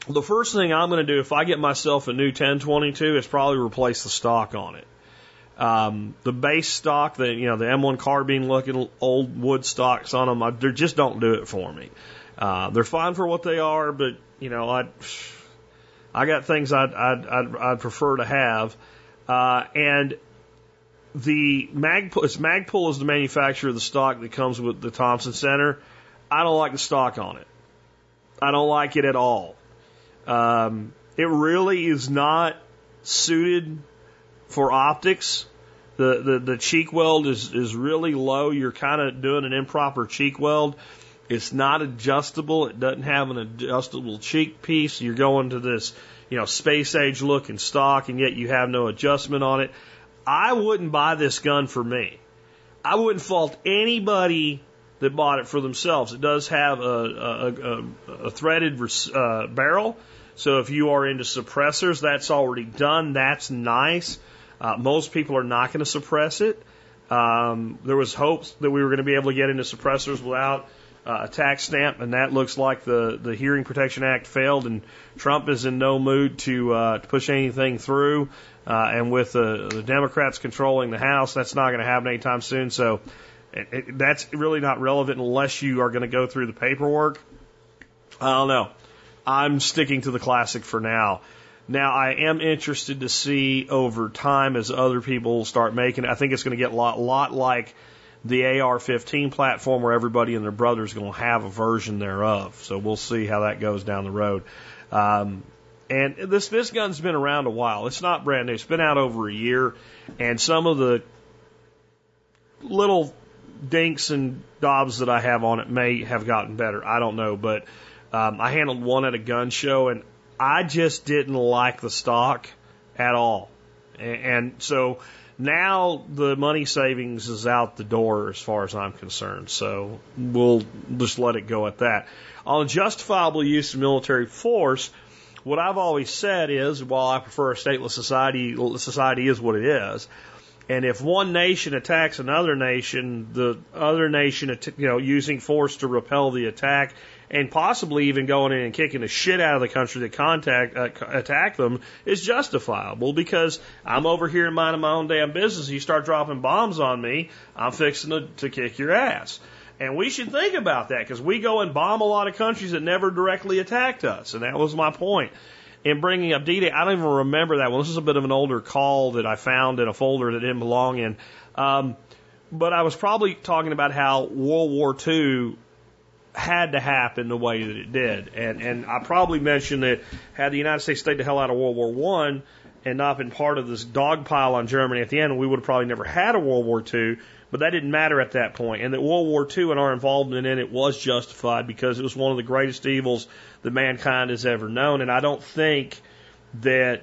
the first thing I'm going to do if I get myself a new 1022 is probably replace the stock on it. Um, the base stock, the you know the M1 carbine looking old wood stocks on them, they just don't do it for me. Uh, they're fine for what they are, but you know I I got things I'd I'd, I'd, I'd prefer to have, uh, and the Magpul, it's Magpul is the manufacturer of the stock that comes with the Thompson Center. I don't like the stock on it. I don't like it at all. Um, it really is not suited for optics. The, the, the cheek weld is, is really low. You're kind of doing an improper cheek weld. It's not adjustable. It doesn't have an adjustable cheek piece. You're going to this, you know, space age look and stock, and yet you have no adjustment on it. I wouldn't buy this gun for me. I wouldn't fault anybody that bought it for themselves. It does have a, a, a, a threaded uh, barrel. So if you are into suppressors, that's already done. That's nice. Uh, most people are not going to suppress it. Um, there was hopes that we were going to be able to get into suppressors without uh, a tax stamp, and that looks like the, the Hearing Protection Act failed, and Trump is in no mood to, uh, to push anything through. Uh, and with the, the Democrats controlling the House, that's not going to happen anytime soon. So it, it, that's really not relevant unless you are going to go through the paperwork. I don't know. I'm sticking to the classic for now. Now, I am interested to see over time as other people start making it. I think it's going to get a lot, lot like the AR 15 platform where everybody and their brother is going to have a version thereof. So we'll see how that goes down the road. Um, and this, this gun's been around a while. It's not brand new. It's been out over a year. And some of the little dinks and dobs that I have on it may have gotten better. I don't know. But um, I handled one at a gun show and I just didn't like the stock at all. And, so now the money savings is out the door as far as I'm concerned. So we'll just let it go at that. On justifiable use of military force, what I've always said is, while I prefer a stateless society, society is what it is. And if one nation attacks another nation, the other nation, you know, using force to repel the attack and possibly even going in and kicking the shit out of the country that contact uh, attack them is justifiable because I'm over here in minding my own damn business. You start dropping bombs on me, I'm fixing to, to kick your ass. And we should think about that because we go and bomb a lot of countries that never directly attacked us. And that was my point in bringing up D-Day. I don't even remember that one. This is a bit of an older call that I found in a folder that didn't belong in. Um, but I was probably talking about how World War II had to happen the way that it did. And, and I probably mentioned that had the United States stayed the hell out of World War One and not been part of this dog pile on Germany at the end, we would have probably never had a World War Two. But that didn't matter at that point, and that World War II and our involvement in it was justified because it was one of the greatest evils that mankind has ever known. And I don't think that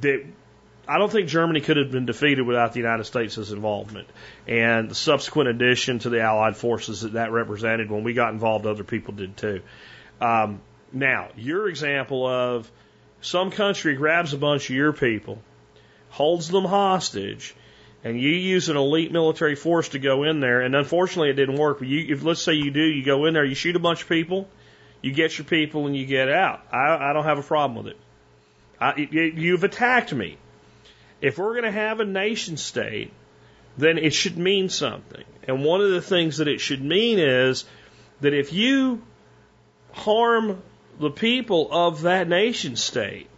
that I don't think Germany could have been defeated without the United States' involvement and the subsequent addition to the Allied forces that that represented. When we got involved, other people did too. Um, now, your example of some country grabs a bunch of your people, holds them hostage, and you use an elite military force to go in there, and unfortunately it didn't work. But you, if let's say you do, you go in there, you shoot a bunch of people, you get your people, and you get out. I, I don't have a problem with it. I, you, you've attacked me. If we're going to have a nation state, then it should mean something. And one of the things that it should mean is that if you harm the people of that nation state,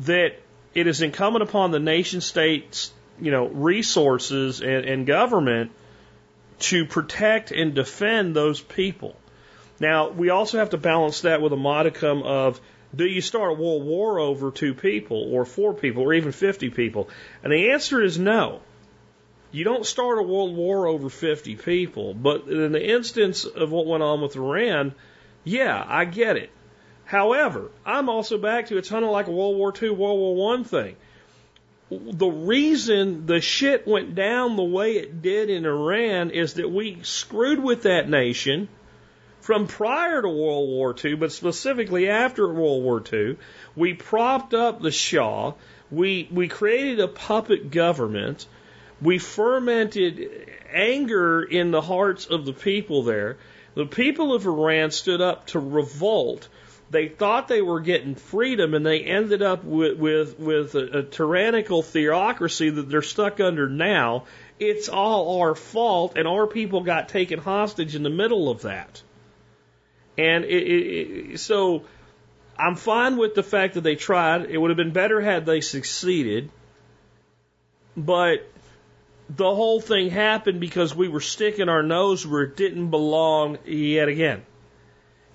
that it is incumbent upon the nation state's you know resources and, and government to protect and defend those people. Now we also have to balance that with a modicum of do you start a world war over two people or four people or even 50 people? And the answer is no. You don't start a world war over 50 people. But in the instance of what went on with Iran, yeah, I get it. However, I'm also back to it's kind of like a World War II, World War One thing. The reason the shit went down the way it did in Iran is that we screwed with that nation from prior to World War II, but specifically after World War II. We propped up the Shah. We, we created a puppet government. We fermented anger in the hearts of the people there. The people of Iran stood up to revolt. They thought they were getting freedom, and they ended up with with, with a, a tyrannical theocracy that they're stuck under now. It's all our fault, and our people got taken hostage in the middle of that. And it, it, so I'm fine with the fact that they tried. It would have been better had they succeeded. But the whole thing happened because we were sticking our nose where it didn't belong yet again.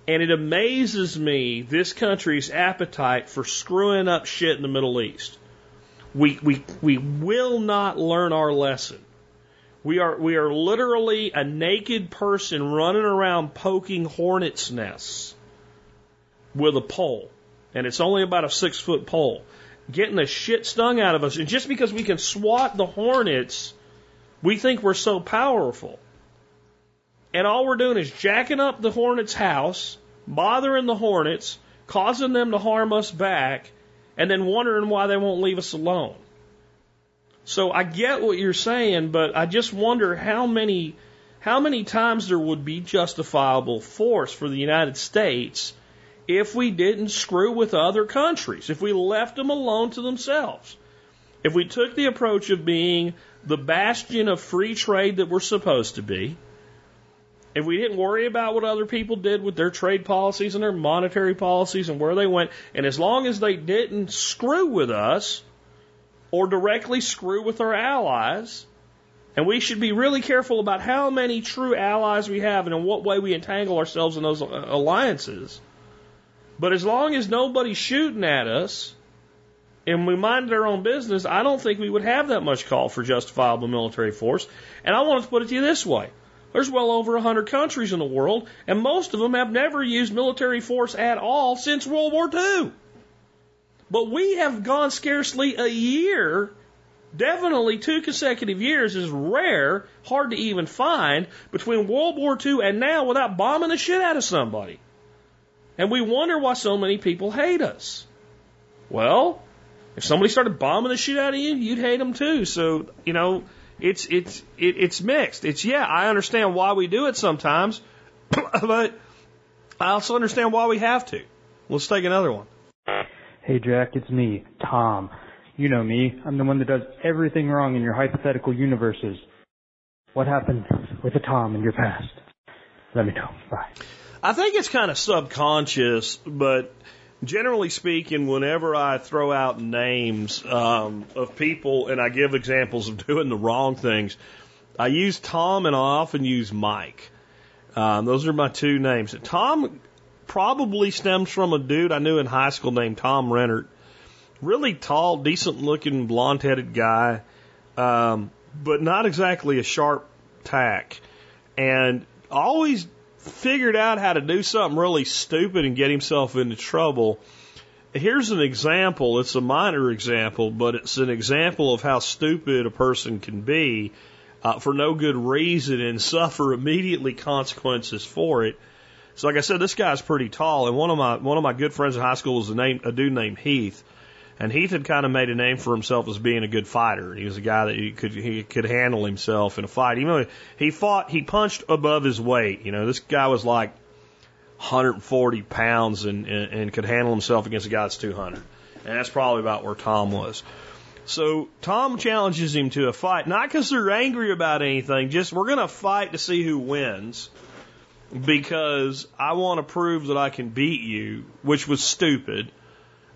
And it amazes me this country's appetite for screwing up shit in the Middle East. We, we, we will not learn our lesson. We are, we are literally a naked person running around poking hornets' nests with a pole. And it's only about a six foot pole. Getting the shit stung out of us. And just because we can swat the hornets, we think we're so powerful. And all we're doing is jacking up the hornet's house, bothering the hornets, causing them to harm us back, and then wondering why they won't leave us alone. So I get what you're saying, but I just wonder how many how many times there would be justifiable force for the United States if we didn't screw with other countries, if we left them alone to themselves. If we took the approach of being the bastion of free trade that we're supposed to be, if we didn't worry about what other people did with their trade policies and their monetary policies and where they went, and as long as they didn't screw with us or directly screw with our allies, and we should be really careful about how many true allies we have and in what way we entangle ourselves in those uh, alliances. But as long as nobody's shooting at us and we minded our own business, I don't think we would have that much call for justifiable military force. And I want to put it to you this way. There's well over 100 countries in the world, and most of them have never used military force at all since World War II. But we have gone scarcely a year, definitely two consecutive years is rare, hard to even find, between World War II and now without bombing the shit out of somebody. And we wonder why so many people hate us. Well, if somebody started bombing the shit out of you, you'd hate them too. So, you know, it's it's it, it's mixed. It's yeah, I understand why we do it sometimes, but I also understand why we have to. Let's take another one. Hey Jack, it's me, Tom. You know me. I'm the one that does everything wrong in your hypothetical universes. What happened with the Tom in your past? Let me know. Bye. I think it's kind of subconscious, but generally speaking, whenever I throw out names um, of people and I give examples of doing the wrong things, I use Tom and I often use Mike. Um, those are my two names. Tom probably stems from a dude I knew in high school named Tom Rennert. Really tall, decent looking, blonde headed guy, um, but not exactly a sharp tack. And always figured out how to do something really stupid and get himself into trouble. Here's an example. It's a minor example, but it's an example of how stupid a person can be uh, for no good reason and suffer immediately consequences for it. So, like I said, this guy's pretty tall, and one of my one of my good friends in high school was a name a dude named Heath. And Heath had kind of made a name for himself as being a good fighter. He was a guy that he could he could handle himself in a fight. Even though he fought, he punched above his weight. You know, this guy was like 140 pounds and, and, and could handle himself against a guy that's 200. And that's probably about where Tom was. So Tom challenges him to a fight, not because they're angry about anything, just we're going to fight to see who wins because I want to prove that I can beat you, which was stupid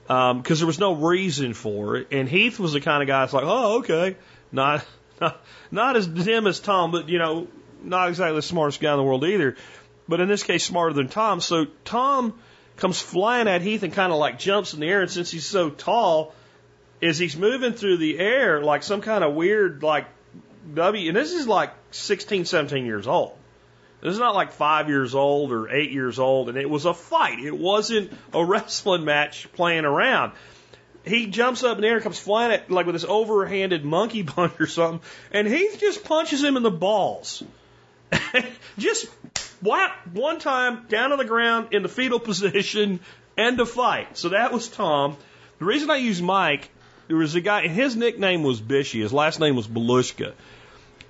because um, there was no reason for it. And Heath was the kind of guy that's like, oh, okay, not, not not as dim as Tom, but you know, not exactly the smartest guy in the world either. But in this case, smarter than Tom. So Tom comes flying at Heath and kind of like jumps in the air. And since he's so tall, as he's moving through the air like some kind of weird like W, and this is like 16, 17 years old. This is not like five years old or eight years old, and it was a fight. It wasn't a wrestling match playing around. He jumps up in the air comes flying at like with this overhanded monkey punch or something, and he just punches him in the balls. just whap one time down on the ground in the fetal position, end of fight. So that was Tom. The reason I use Mike there was a guy, and his nickname was Bishy. His last name was Belushka.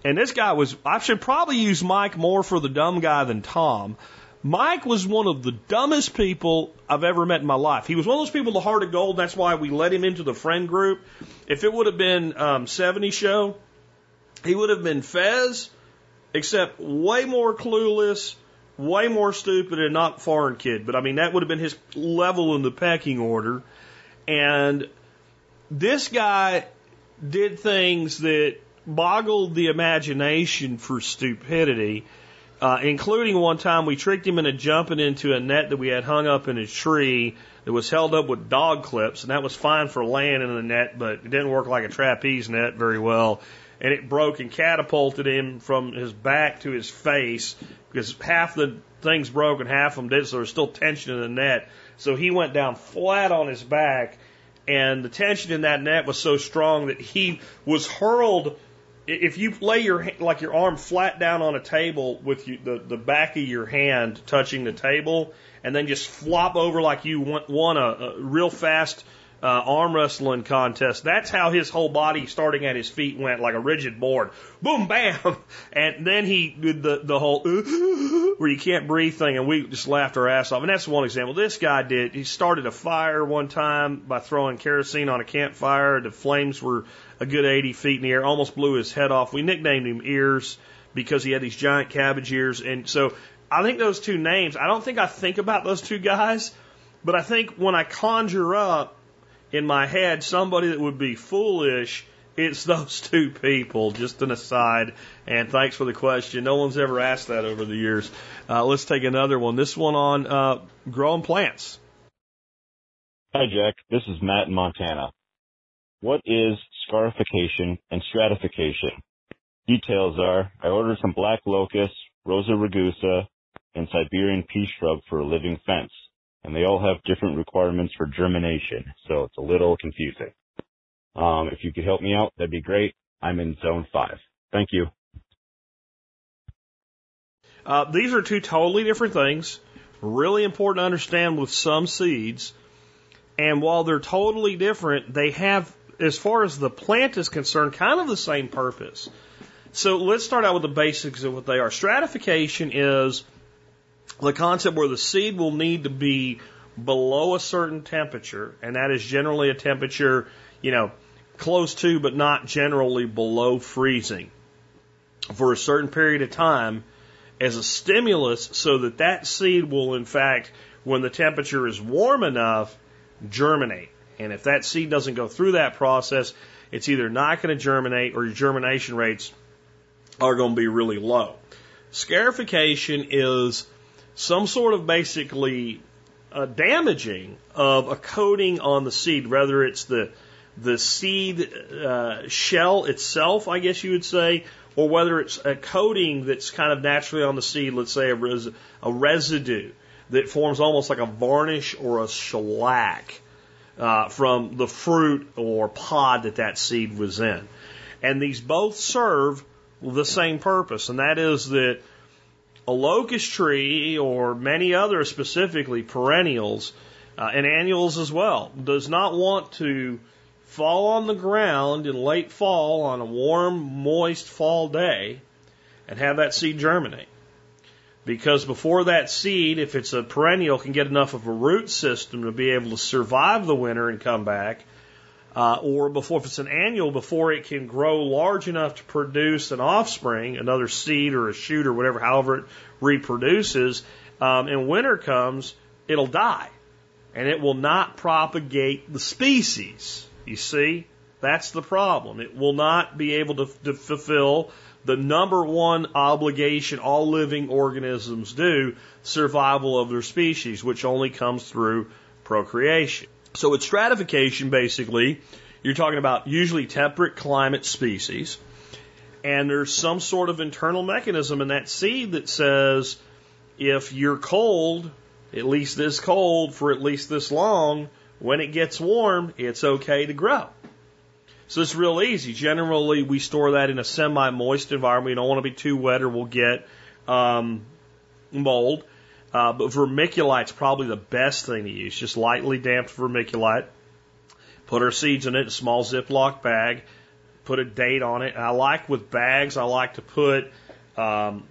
And this guy was, I should probably use Mike more for the dumb guy than Tom. Mike was one of the dumbest people I've ever met in my life. He was one of those people, the heart of gold. That's why we let him into the friend group. If it would have been um, 70 show, he would have been Fez, except way more clueless, way more stupid, and not foreign kid. But I mean, that would have been his level in the pecking order. And this guy did things that boggled the imagination for stupidity uh, including one time we tricked him into jumping into a net that we had hung up in a tree that was held up with dog clips, and that was fine for laying in the net, but it didn't work like a trapeze net very well. And it broke and catapulted him from his back to his face because half the things broke and half of them did, so there was still tension in the net. So he went down flat on his back, and the tension in that net was so strong that he was hurled if you lay your like your arm flat down on a table with you, the the back of your hand touching the table, and then just flop over like you want, won a, a real fast uh, arm wrestling contest. That's how his whole body, starting at his feet, went like a rigid board. Boom, bam, and then he did the the whole where you can't breathe thing, and we just laughed our ass off. And that's one example. This guy did. He started a fire one time by throwing kerosene on a campfire. The flames were a good 80 feet in the air, almost blew his head off. We nicknamed him Ears because he had these giant cabbage ears. And so I think those two names, I don't think I think about those two guys, but I think when I conjure up in my head somebody that would be foolish, it's those two people. Just an aside. And thanks for the question. No one's ever asked that over the years. Uh, let's take another one. This one on uh, growing plants. Hi, Jack. This is Matt in Montana. What is scarification and stratification? Details are, I ordered some black locust, Rosa rugosa, and Siberian pea shrub for a living fence, and they all have different requirements for germination, so it's a little confusing. Um, if you could help me out, that'd be great. I'm in zone five. Thank you. Uh, these are two totally different things. Really important to understand with some seeds. And while they're totally different, they have as far as the plant is concerned, kind of the same purpose. So let's start out with the basics of what they are. Stratification is the concept where the seed will need to be below a certain temperature, and that is generally a temperature, you know, close to but not generally below freezing for a certain period of time as a stimulus so that that seed will in fact when the temperature is warm enough germinate and if that seed doesn't go through that process, it's either not going to germinate or your germination rates are going to be really low. Scarification is some sort of basically a damaging of a coating on the seed, whether it's the the seed uh, shell itself, I guess you would say, or whether it's a coating that's kind of naturally on the seed, let's say a, res- a residue that forms almost like a varnish or a shellac uh, from the fruit or pod that that seed was in. And these both serve the same purpose, and that is that a locust tree or many other specifically perennials uh, and annuals as well does not want to fall on the ground in late fall on a warm, moist fall day and have that seed germinate. Because before that seed, if it's a perennial, can get enough of a root system to be able to survive the winter and come back, uh, or before if it's an annual, before it can grow large enough to produce an offspring, another seed or a shoot or whatever, however it reproduces, um, and winter comes, it'll die, and it will not propagate the species. You see, that's the problem. It will not be able to, to fulfill the number one obligation all living organisms do, survival of their species, which only comes through procreation. So with stratification, basically, you're talking about usually temperate climate species, and there's some sort of internal mechanism in that seed that says if you're cold, at least this cold for at least this long, when it gets warm, it's okay to grow. So it's real easy. Generally, we store that in a semi-moist environment. We don't want to be too wet or we'll get um, mold. Uh, but vermiculite's probably the best thing to use. Just lightly damped vermiculite. put our seeds in it, a small Ziploc bag, put a date on it. And I like with bags, I like to put um,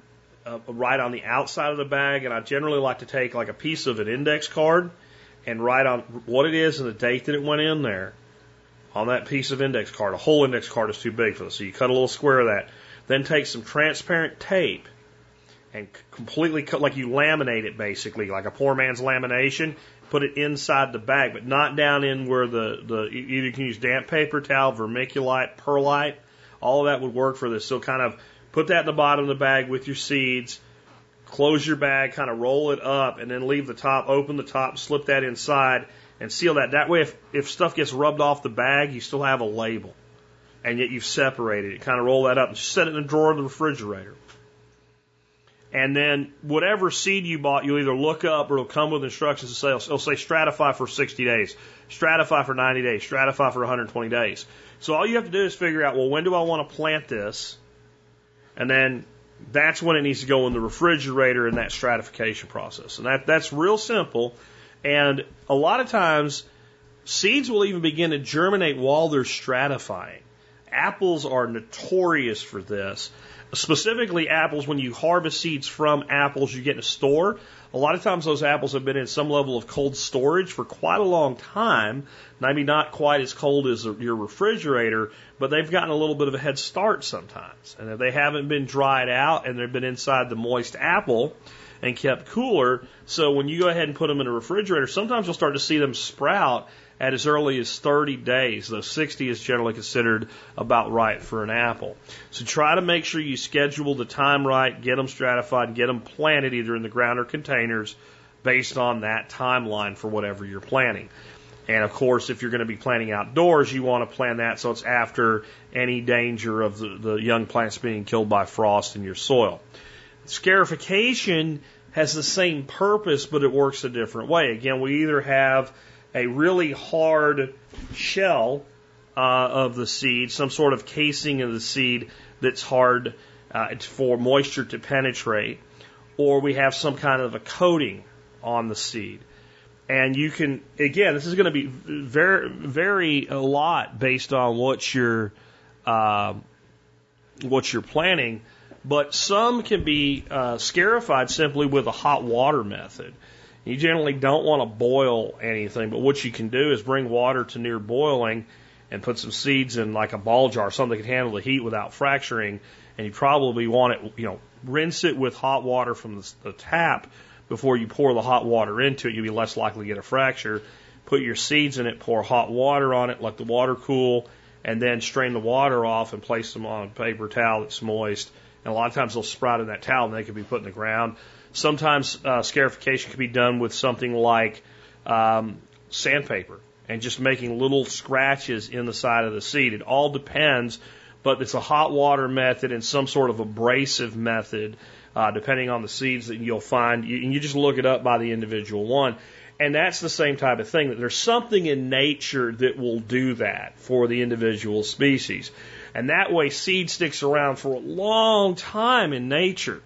uh, right on the outside of the bag, and I generally like to take like a piece of an index card and write on what it is and the date that it went in there on that piece of index card. A whole index card is too big for this, so you cut a little square of that. Then take some transparent tape and completely cut, like you laminate it basically, like a poor man's lamination. Put it inside the bag, but not down in where the, the either you can use damp paper towel, vermiculite, perlite. All of that would work for this. So kind of put that in the bottom of the bag with your seeds. Close your bag, kind of roll it up, and then leave the top, open the top, slip that inside, and seal that. That way, if, if stuff gets rubbed off the bag, you still have a label. And yet you've separated it. Kind of roll that up and set it in the drawer of the refrigerator. And then whatever seed you bought, you'll either look up or it'll come with instructions to say, it'll say stratify for 60 days, stratify for 90 days, stratify for 120 days. So all you have to do is figure out, well, when do I want to plant this? And then that's when it needs to go in the refrigerator in that stratification process. And that, that's real simple. And a lot of times, seeds will even begin to germinate while they're stratifying. Apples are notorious for this specifically apples, when you harvest seeds from apples you get in a store, a lot of times those apples have been in some level of cold storage for quite a long time. Maybe not quite as cold as your refrigerator, but they've gotten a little bit of a head start sometimes. And if they haven't been dried out and they've been inside the moist apple and kept cooler, so when you go ahead and put them in a refrigerator, sometimes you'll start to see them sprout at as early as 30 days, though 60 is generally considered about right for an apple. So try to make sure you schedule the time right, get them stratified, get them planted either in the ground or containers based on that timeline for whatever you're planting. And of course, if you're going to be planting outdoors, you want to plan that so it's after any danger of the, the young plants being killed by frost in your soil. Scarification has the same purpose, but it works a different way. Again, we either have a really hard shell uh, of the seed, some sort of casing of the seed that's hard uh, for moisture to penetrate, or we have some kind of a coating on the seed. And you can, again, this is going to be very, very a lot based on what you're, uh, what you're planning, but some can be uh, scarified simply with a hot water method. You generally don't want to boil anything, but what you can do is bring water to near boiling and put some seeds in like a ball jar, something that can handle the heat without fracturing. And you probably want it, you know, rinse it with hot water from the, the tap before you pour the hot water into it. You'll be less likely to get a fracture. Put your seeds in it, pour hot water on it, let the water cool, and then strain the water off and place them on a paper towel that's moist. And a lot of times they'll sprout in that towel and they can be put in the ground. Sometimes uh, scarification can be done with something like um, sandpaper and just making little scratches in the side of the seed. It all depends, but it's a hot water method and some sort of abrasive method, uh, depending on the seeds that you'll find. You, and you just look it up by the individual one. And that's the same type of thing that there's something in nature that will do that for the individual species. And that way seed sticks around for a long time in nature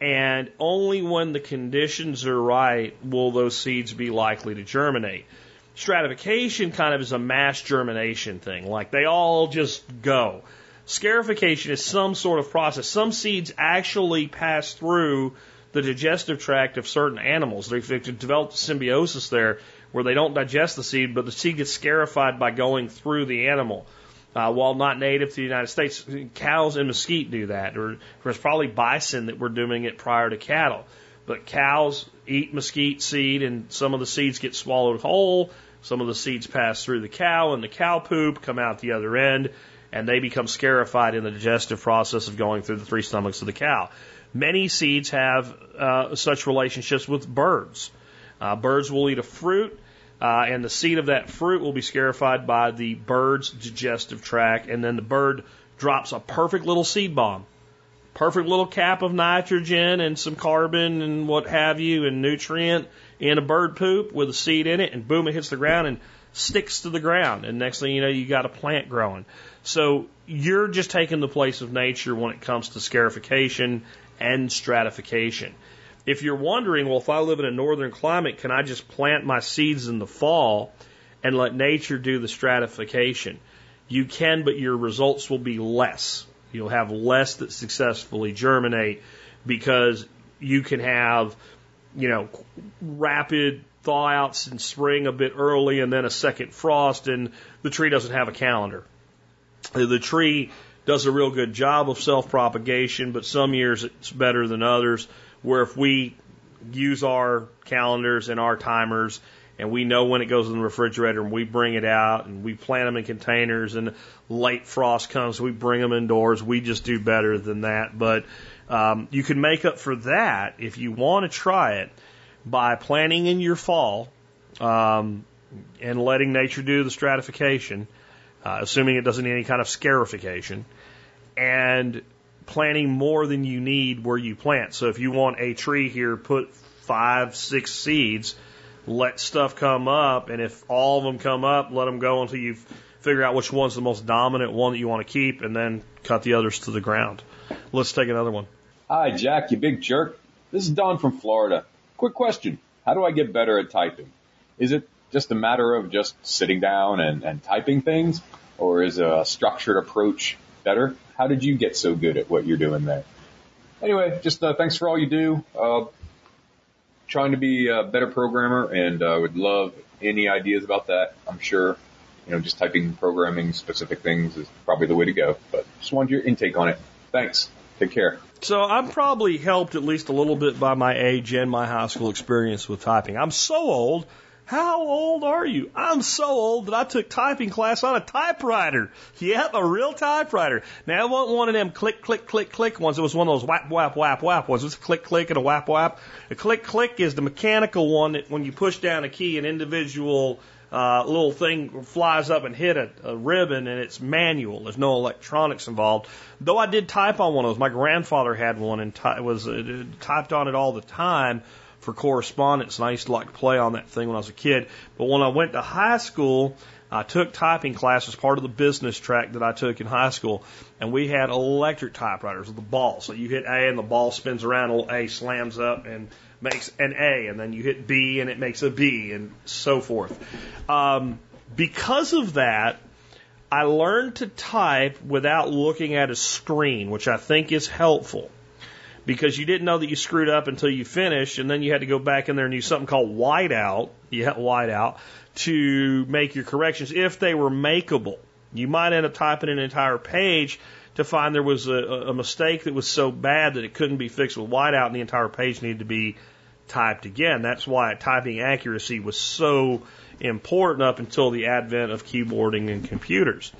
and only when the conditions are right will those seeds be likely to germinate. Stratification kind of is a mass germination thing, like they all just go. Scarification is some sort of process. Some seeds actually pass through the digestive tract of certain animals. They've, developed symbiosis there where they don't digest the seed, but the seed gets scarified by going through the animal. Uh, while not native to the United States, cows and mesquite do that, or there's probably bison that were doing it prior to cattle. But cows eat mesquite seed, and some of the seeds get swallowed whole. Some of the seeds pass through the cow, and the cow poop come out the other end, and they become scarified in the digestive process of going through the three stomachs of the cow. Many seeds have uh, such relationships with birds. Uh, birds will eat a fruit uh, and the seed of that fruit will be scarified by the bird's digestive tract, and then the bird drops a perfect little seed bomb, perfect little cap of nitrogen and some carbon and what have you, and nutrient in a bird poop with a seed in it, and boom, it hits the ground and sticks to the ground. And next thing you know, you got a plant growing. So you're just taking the place of nature when it comes to scarification and stratification. If you're wondering, well, if I live in a northern climate, can I just plant my seeds in the fall and let nature do the stratification. You can, but your results will be less. You'll have less that successfully germinate because you can have, you know, rapid thawouts in spring a bit early and then a second frost and the tree doesn't have a calendar. The tree does a real good job of self propagation, but some years it's better than others. Where if we use our calendars and our timers and we know when it goes in the refrigerator and we bring it out and we plant them in containers and late frost comes, we bring them indoors. We just do better than that. But um, you can make up for that if you want to try it by planting in your fall um, and letting nature do the stratification, uh, assuming it doesn't need any kind of scarification, and planting more than you need where you plant. So if you want a tree here, put five, six seeds let stuff come up, and if all of them come up, let them go until you figure out which one's the most dominant one that you want to keep, and then cut the others to the ground. Let's take another one. Hi, Jack, you big jerk. This is Don from Florida. Quick question. How do I get better at typing? Is it just a matter of just sitting down and, and typing things, or is a structured approach better? How did you get so good at what you're doing there? Anyway, just uh, thanks for all you do. Uh, trying to be a better programmer and uh, would love any ideas about that. I'm sure, you know, just typing programming specific things is probably the way to go, but just wanted your intake on it. Thanks. Take care. So I'm probably helped at least a little bit by my age and my high school experience with typing. I'm so old. How old are you? I'm so old that I took typing class on a typewriter. Yep, a real typewriter. Now it wasn't one of them click, click, click, click ones. It was one of those whap, whap, whap, whap ones. It was a click, click and a whap, whap. A click, click is the mechanical one that when you push down a key, an individual uh, little thing flies up and hit a, a ribbon and it's manual. There's no electronics involved. Though I did type on one of those. My grandfather had one and ty- was uh, typed on it all the time for correspondence, and I used to like to play on that thing when I was a kid. But when I went to high school, I took typing class as part of the business track that I took in high school, and we had electric typewriters with the ball. So you hit A and the ball spins around, little A slams up and makes an A, and then you hit B and it makes a B, and so forth. Um, because of that, I learned to type without looking at a screen, which I think is helpful because you didn't know that you screwed up until you finished, and then you had to go back in there and use something called whiteout. Yeah, whiteout to make your corrections if they were makeable. You might end up typing an entire page to find there was a, a mistake that was so bad that it couldn't be fixed with whiteout, and the entire page needed to be typed again. That's why typing accuracy was so important up until the advent of keyboarding and computers.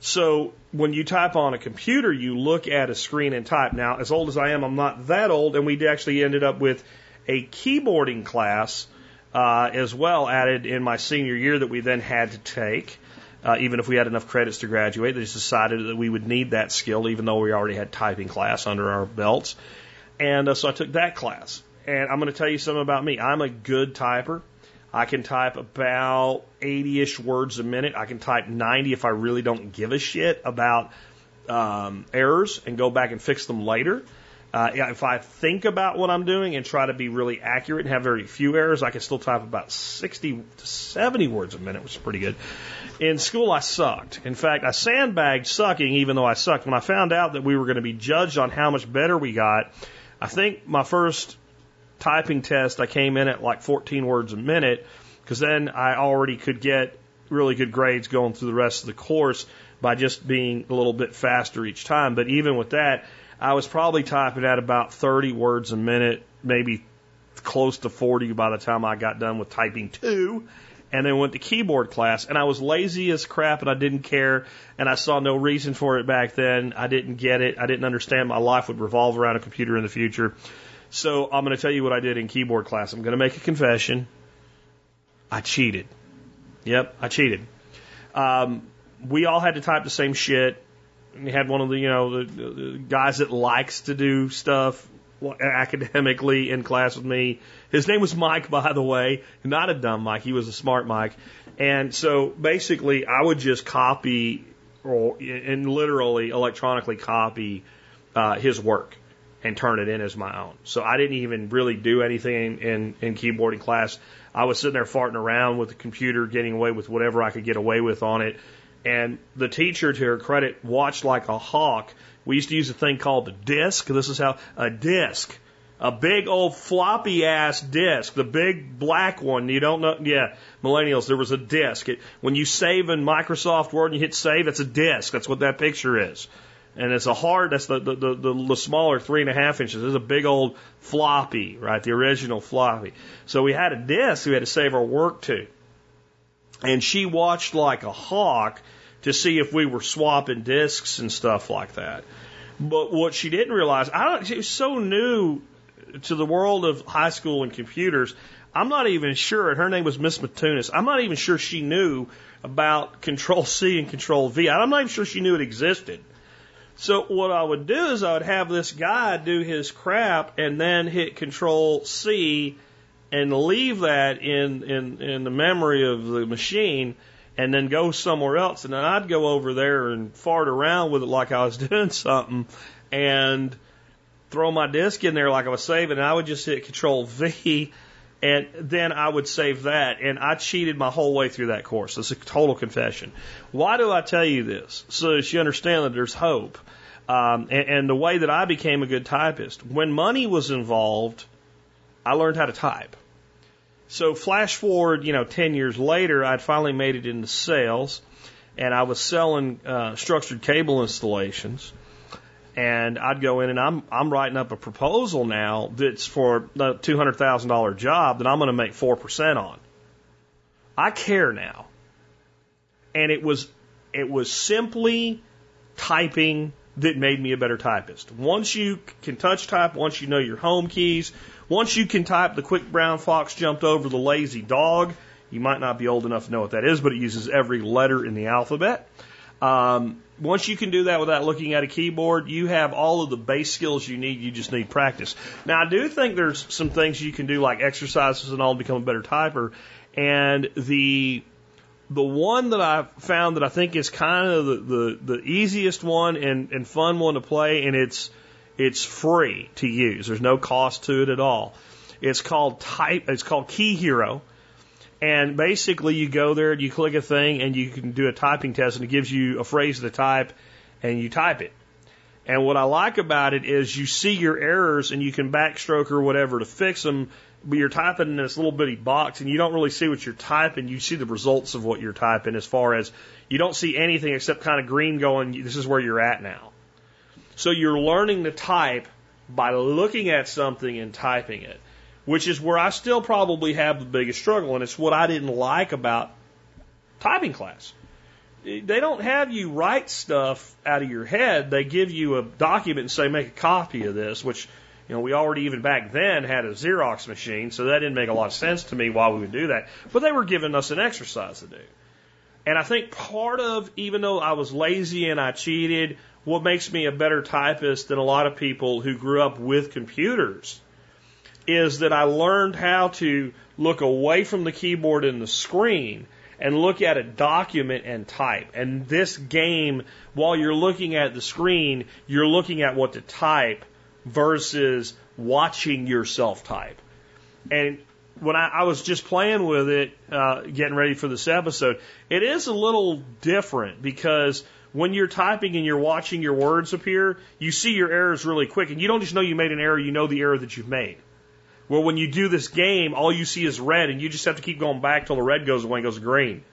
So when you type on a computer, you look at a screen and type. Now, as old as I am, I'm not that old, and we actually ended up with a keyboarding class uh, as well added in my senior year that we then had to take. Uh, even if we had enough credits to graduate, they just decided that we would need that skill, even though we already had typing class under our belts. And uh, so I took that class. And I'm going to tell you something about me. I'm a good typer. I can type about 80 ish words a minute. I can type 90 if I really don't give a shit about um, errors and go back and fix them later. Uh, if I think about what I'm doing and try to be really accurate and have very few errors, I can still type about 60 to 70 words a minute, which is pretty good. In school, I sucked. In fact, I sandbagged sucking even though I sucked. When I found out that we were going to be judged on how much better we got, I think my first typing test, I came in at like 14 words a minute because then I already could get really good grades going through the rest of the course by just being a little bit faster each time. But even with that, I was probably typing at about 30 words a minute, maybe close to 40 by the time I got done with typing two. And then went to keyboard class, and I was lazy as crap, and I didn't care, and I saw no reason for it back then. I didn't get it. I didn't understand my life would revolve around a computer in the future. So I'm going to tell you what I did in keyboard class. I'm going to make a confession. I cheated. Yep, I cheated. Um, we all had to type the same shit. We had one of the, you know, the, the guys that likes to do stuff academically in class with me. His name was Mike, by the way, not a dumb Mike. He was a smart Mike. And so basically, I would just copy or and literally electronically copy uh, his work and turn it in as my own. So I didn't even really do anything in, in keyboarding class. I was sitting there farting around with the computer, getting away with whatever I could get away with on it. And the teacher, to her credit, watched like a hawk. We used to use a thing called the disc. This is how a disc, a big old floppy ass disc, the big black one. You don't know, yeah, millennials. There was a disc. It, when you save in Microsoft Word and you hit save, it's a disc. That's what that picture is and it's a hard. That's the the, the the smaller three and a half inches. It's a big old floppy, right? The original floppy. So we had a disc we had to save our work to, and she watched like a hawk to see if we were swapping discs and stuff like that. But what she didn't realize, I don't. She was so new to the world of high school and computers. I'm not even sure. Her name was Miss Matunis. I'm not even sure she knew about Control C and Control V. I'm not even sure she knew it existed. So what I would do is I would have this guy do his crap and then hit Control C and leave that in, in, in the memory of the machine and then go somewhere else. And then I'd go over there and fart around with it like I was doing something and throw my disk in there like I was saving. And I would just hit Control V and then I would save that. And I cheated my whole way through that course. It's a total confession. Why do I tell you this? So that you understand that there's hope. Um, and, and the way that I became a good typist. When money was involved, I learned how to type. So flash forward, you know, 10 years later, I'd finally made it into sales and I was selling uh, structured cable installations and I'd go in and I'm I'm writing up a proposal now that's for a two hundred thousand dollar job that I'm going to make four percent on. I care now, and it was it was simply typing that made me a better typist. Once you can touch type, once you know your home keys, once you can type the quick brown fox jumped over the lazy dog, you might not be old enough to know what that is, but it uses every letter in the alphabet. Um, once you can do that without looking at a keyboard, you have all of the base skills you need. You just need practice. Now, I do think there's some things you can do, like exercises and all, to become a better typer. And the the one that I found that I think is kind of the, the, the easiest one and, and fun one to play, and it's it's free to use. There's no cost to it at all. It's called type. It's called Key Hero. And basically, you go there, you click a thing, and you can do a typing test, and it gives you a phrase to type, and you type it. And what I like about it is you see your errors, and you can backstroke or whatever to fix them. But you're typing in this little bitty box, and you don't really see what you're typing. You see the results of what you're typing, as far as you don't see anything except kind of green going. This is where you're at now. So you're learning to type by looking at something and typing it which is where I still probably have the biggest struggle, and it's what I didn't like about typing class. They don't have you write stuff out of your head. They give you a document and say, make a copy of this, which, you know, we already even back then had a Xerox machine, so that didn't make a lot of sense to me why we would do that. But they were giving us an exercise to do. And I think part of, even though I was lazy and I cheated, what makes me a better typist than a lot of people who grew up with computers is that I learned how to look away from the keyboard and the screen and look at a document and type. And this game, while you're looking at the screen, you're looking at what to type versus watching yourself type. And when I, I was just playing with it, uh, getting ready for this episode, it is a little different because when you're typing and you're watching your words appear, you see your errors really quick. And you don't just know you made an error, you know the error that you've made. Well, when you do this game, all you see is red, and you just have to keep going back till the red goes away and goes green.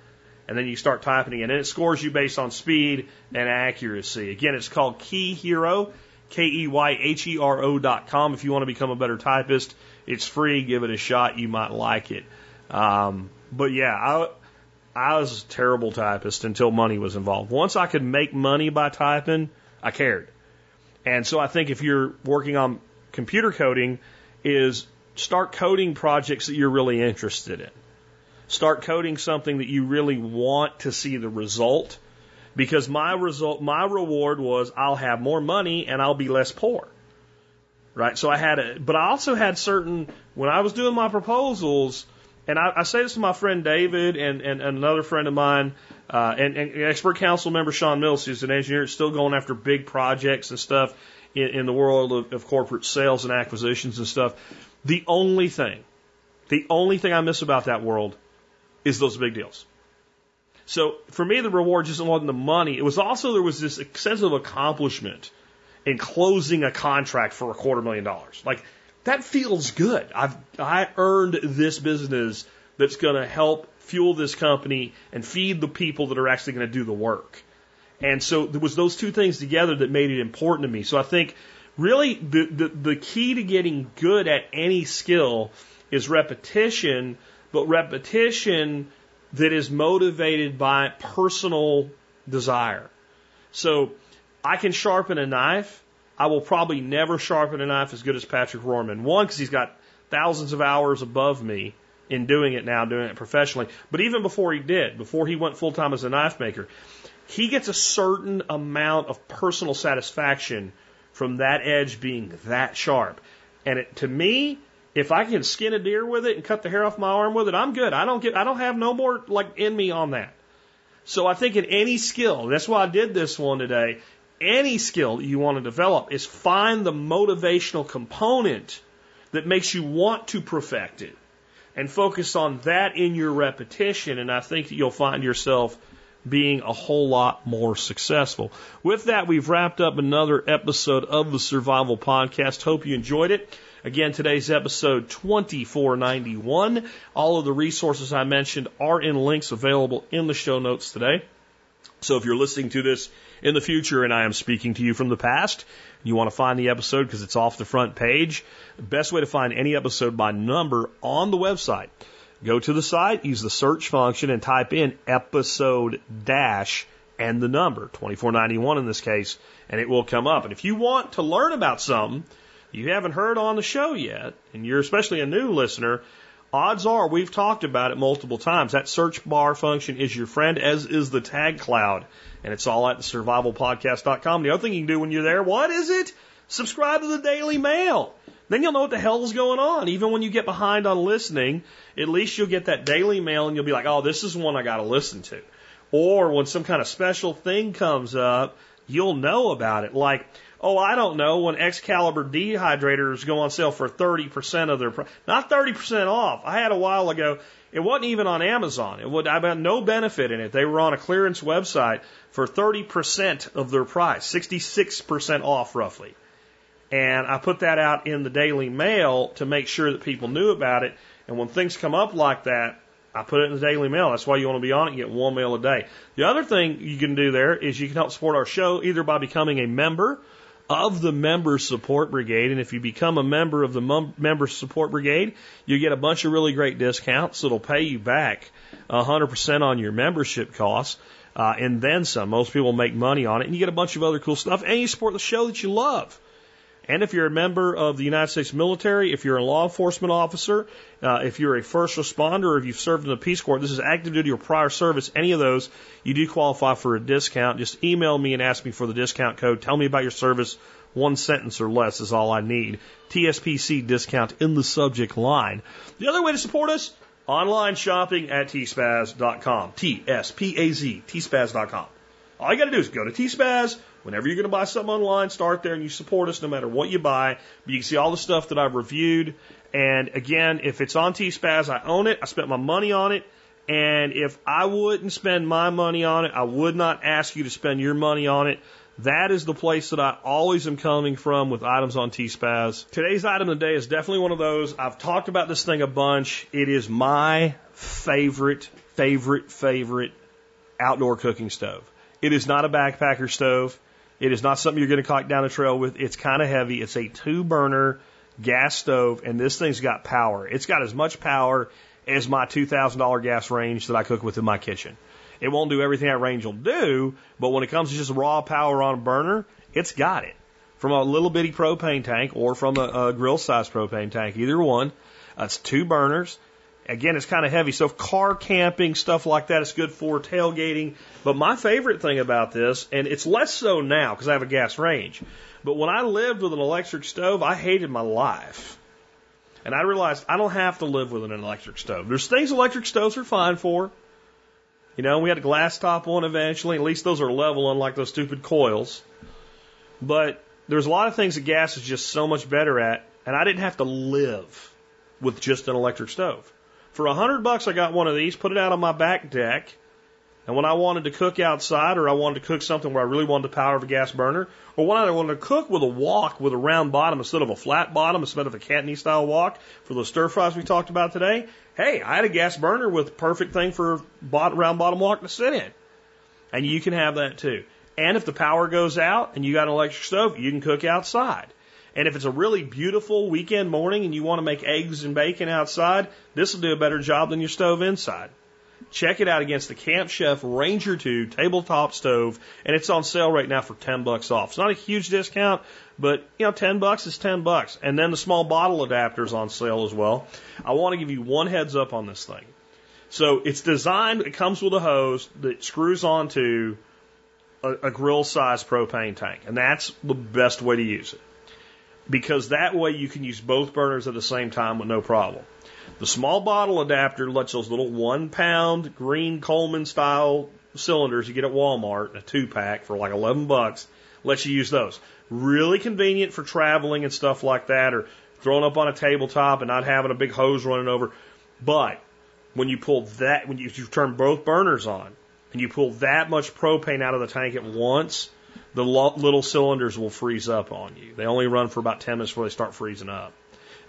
And then you start typing again. And it scores you based on speed and accuracy. Again, it's called Key Hero, K E Y H E R O dot com. If you want to become a better typist, it's free. Give it a shot. You might like it. Um, but yeah, I, I was a terrible typist until money was involved. Once I could make money by typing, I cared. And so I think if you're working on computer coding, is start coding projects that you're really interested in. Start coding something that you really want to see the result because my result, my reward was I'll have more money and I'll be less poor. Right. So I had a, but I also had certain, when I was doing my proposals, and I, I say this to my friend David and, and, and another friend of mine, uh, and, and expert council member Sean Mills, who's an engineer, still going after big projects and stuff in, in the world of, of corporate sales and acquisitions and stuff. The only thing, the only thing I miss about that world is those big deals. So for me, the reward just wasn't the money. It was also there was this sense of accomplishment in closing a contract for a quarter million dollars. Like that feels good. I've I earned this business that's going to help fuel this company and feed the people that are actually going to do the work. And so there was those two things together that made it important to me. So I think really the, the, the key to getting good at any skill is repetition, but repetition that is motivated by personal desire. So I can sharpen a knife. I will probably never sharpen a knife as good as Patrick Rorman. One, because he's got thousands of hours above me in doing it now, doing it professionally. But even before he did, before he went full time as a knife maker, he gets a certain amount of personal satisfaction from that edge being that sharp. And it, to me, if I can skin a deer with it and cut the hair off my arm with it, I'm good. I don't get, I don't have no more like in me on that. So I think in any skill, that's why I did this one today. Any skill that you want to develop is find the motivational component that makes you want to perfect it and focus on that in your repetition. And I think that you'll find yourself being a whole lot more successful. With that, we've wrapped up another episode of the Survival Podcast. Hope you enjoyed it. Again, today's episode 2491. All of the resources I mentioned are in links available in the show notes today. So if you're listening to this in the future and I am speaking to you from the past, you want to find the episode because it's off the front page, the best way to find any episode by number on the website. Go to the site, use the search function and type in episode dash and the number, 2491 in this case, and it will come up. And if you want to learn about something, you haven't heard on the show yet, and you're especially a new listener, odds are we've talked about it multiple times. That search bar function is your friend, as is the tag cloud. And it's all at survivalpodcast.com. The other thing you can do when you're there, what is it? Subscribe to the Daily Mail. Then you'll know what the hell is going on. Even when you get behind on listening, at least you'll get that daily mail and you'll be like, oh, this is one I got to listen to. Or when some kind of special thing comes up, you'll know about it. Like, oh, I don't know, when Excalibur dehydrators go on sale for 30% of their, not 30% off. I had a while ago, it wasn't even on Amazon. It would, I had no benefit in it. They were on a clearance website for 30% of their price, 66% off roughly. And I put that out in the Daily Mail to make sure that people knew about it. And when things come up like that, I put it in the Daily Mail. That's why you want to be on it and get one mail a day. The other thing you can do there is you can help support our show either by becoming a member of the Member Support Brigade. And if you become a member of the Mem- Member Support Brigade, you get a bunch of really great discounts that'll pay you back 100% on your membership costs. Uh, and then some. Most people make money on it, and you get a bunch of other cool stuff, and you support the show that you love. And if you're a member of the United States military, if you're a law enforcement officer, uh, if you're a first responder, or if you've served in the Peace Corps, this is active duty or prior service, any of those, you do qualify for a discount. Just email me and ask me for the discount code. Tell me about your service. One sentence or less is all I need. TSPC discount in the subject line. The other way to support us, online shopping at tspaz.com. T-S-P-A-Z, tspaz.com. All you got to do is go to tspaz Whenever you're going to buy something online, start there and you support us no matter what you buy. You can see all the stuff that I've reviewed. And again, if it's on T-Spaz, I own it. I spent my money on it. And if I wouldn't spend my money on it, I would not ask you to spend your money on it. That is the place that I always am coming from with items on T-Spaz. Today's item of the day is definitely one of those. I've talked about this thing a bunch. It is my favorite, favorite, favorite outdoor cooking stove. It is not a backpacker stove. It is not something you're going to kite down the trail with. It's kind of heavy. It's a two burner gas stove, and this thing's got power. It's got as much power as my $2,000 gas range that I cook with in my kitchen. It won't do everything that range will do, but when it comes to just raw power on a burner, it's got it. From a little bitty propane tank or from a, a grill size propane tank, either one. It's two burners. Again, it's kind of heavy. So car camping, stuff like that, it's good for tailgating. But my favorite thing about this, and it's less so now because I have a gas range, but when I lived with an electric stove, I hated my life. And I realized I don't have to live with an electric stove. There's things electric stoves are fine for. You know, we had a glass top one eventually. At least those are level, unlike those stupid coils. But there's a lot of things that gas is just so much better at, and I didn't have to live with just an electric stove. For a hundred bucks, I got one of these, put it out on my back deck, and when I wanted to cook outside, or I wanted to cook something where I really wanted the power of a gas burner, or when I wanted to cook with a wok with a round bottom instead of a flat bottom, instead of a Cantonese style wok for those stir fries we talked about today, hey, I had a gas burner with the perfect thing for round bottom wok to sit in. And you can have that too. And if the power goes out and you got an electric stove, you can cook outside. And if it's a really beautiful weekend morning and you want to make eggs and bacon outside, this will do a better job than your stove inside. Check it out against the Camp Chef Ranger 2 tabletop stove, and it's on sale right now for 10 bucks off. It's not a huge discount, but you know, 10 bucks is 10 bucks. And then the small bottle adapter's on sale as well. I want to give you one heads up on this thing. So it's designed, it comes with a hose that screws onto a, a grill size propane tank, and that's the best way to use it. Because that way you can use both burners at the same time with no problem. The small bottle adapter lets those little one pound green Coleman style cylinders you get at Walmart, in a two pack for like 11 bucks, lets you use those. Really convenient for traveling and stuff like that, or throwing up on a tabletop and not having a big hose running over. But when you pull that, when you, you turn both burners on and you pull that much propane out of the tank at once, the little cylinders will freeze up on you. They only run for about 10 minutes before they start freezing up.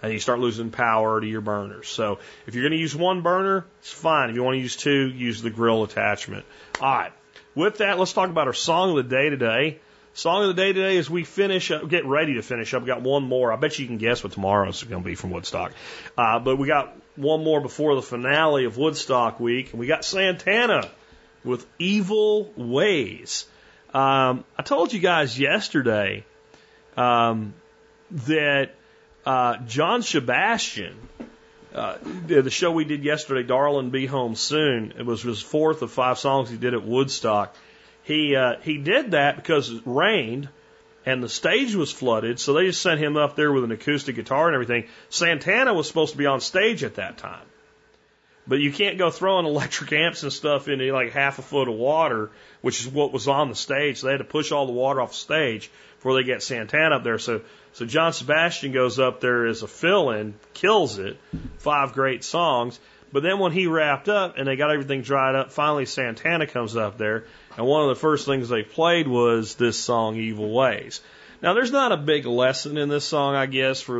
And you start losing power to your burners. So if you're going to use one burner, it's fine. If you want to use two, use the grill attachment. All right. With that, let's talk about our song of the day today. Song of the day today is we finish up, get ready to finish up. We got one more. I bet you can guess what tomorrow's going to be from Woodstock. Uh, but we got one more before the finale of Woodstock week. And we got Santana with Evil Ways. Um, I told you guys yesterday um, that uh, John Sebastian, uh, the show we did yesterday, Darlin' Be Home Soon, it was his fourth of five songs he did at Woodstock. He uh, he did that because it rained and the stage was flooded, so they just sent him up there with an acoustic guitar and everything. Santana was supposed to be on stage at that time. But you can't go throwing electric amps and stuff into like half a foot of water, which is what was on the stage. So they had to push all the water off the stage before they get Santana up there. So so John Sebastian goes up there as a fill-in, kills it, five great songs. But then when he wrapped up and they got everything dried up, finally Santana comes up there, and one of the first things they played was this song, Evil Ways. Now, there's not a big lesson in this song, I guess, for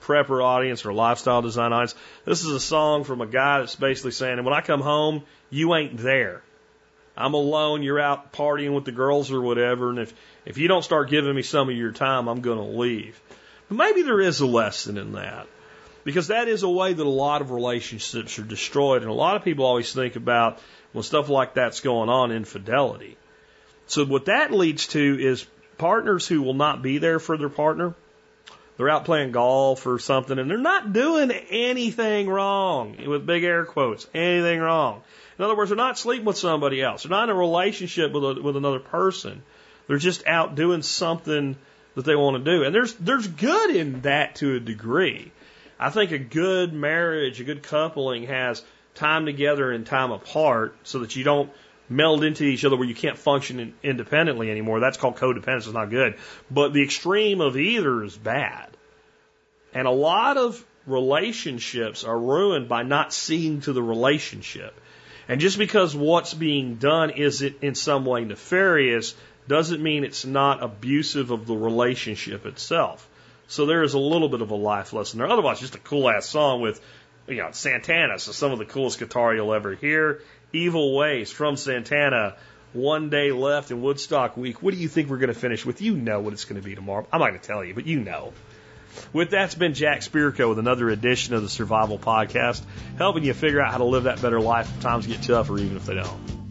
prepper audience or lifestyle design audience. This is a song from a guy that's basically saying, when I come home, you ain't there. I'm alone. You're out partying with the girls or whatever. And if, if you don't start giving me some of your time, I'm going to leave. But maybe there is a lesson in that. Because that is a way that a lot of relationships are destroyed. And a lot of people always think about when stuff like that's going on, infidelity. So what that leads to is partners who will not be there for their partner. They're out playing golf or something and they're not doing anything wrong with big air quotes, anything wrong. In other words, they're not sleeping with somebody else. They're not in a relationship with, a, with another person. They're just out doing something that they want to do. And there's, there's good in that to a degree. I think a good marriage, a good coupling has time together and time apart so that you don't meld into each other where you can't function in, independently anymore. That's called codependence. It's not good. But the extreme of either is bad. And a lot of relationships are ruined by not seeing to the relationship. And just because what's being done is it in some way nefarious doesn't mean it's not abusive of the relationship itself. So there is a little bit of a life lesson there. Otherwise, just a cool ass song with, you know, Santana, so some of the coolest guitar you'll ever hear. Evil Ways from Santana. One day left in Woodstock week. What do you think we're going to finish with? You know what it's going to be tomorrow. I'm not going to tell you, but you know. With that, it's been Jack Spirko with another edition of the Survival Podcast, helping you figure out how to live that better life if times get tough or even if they don't.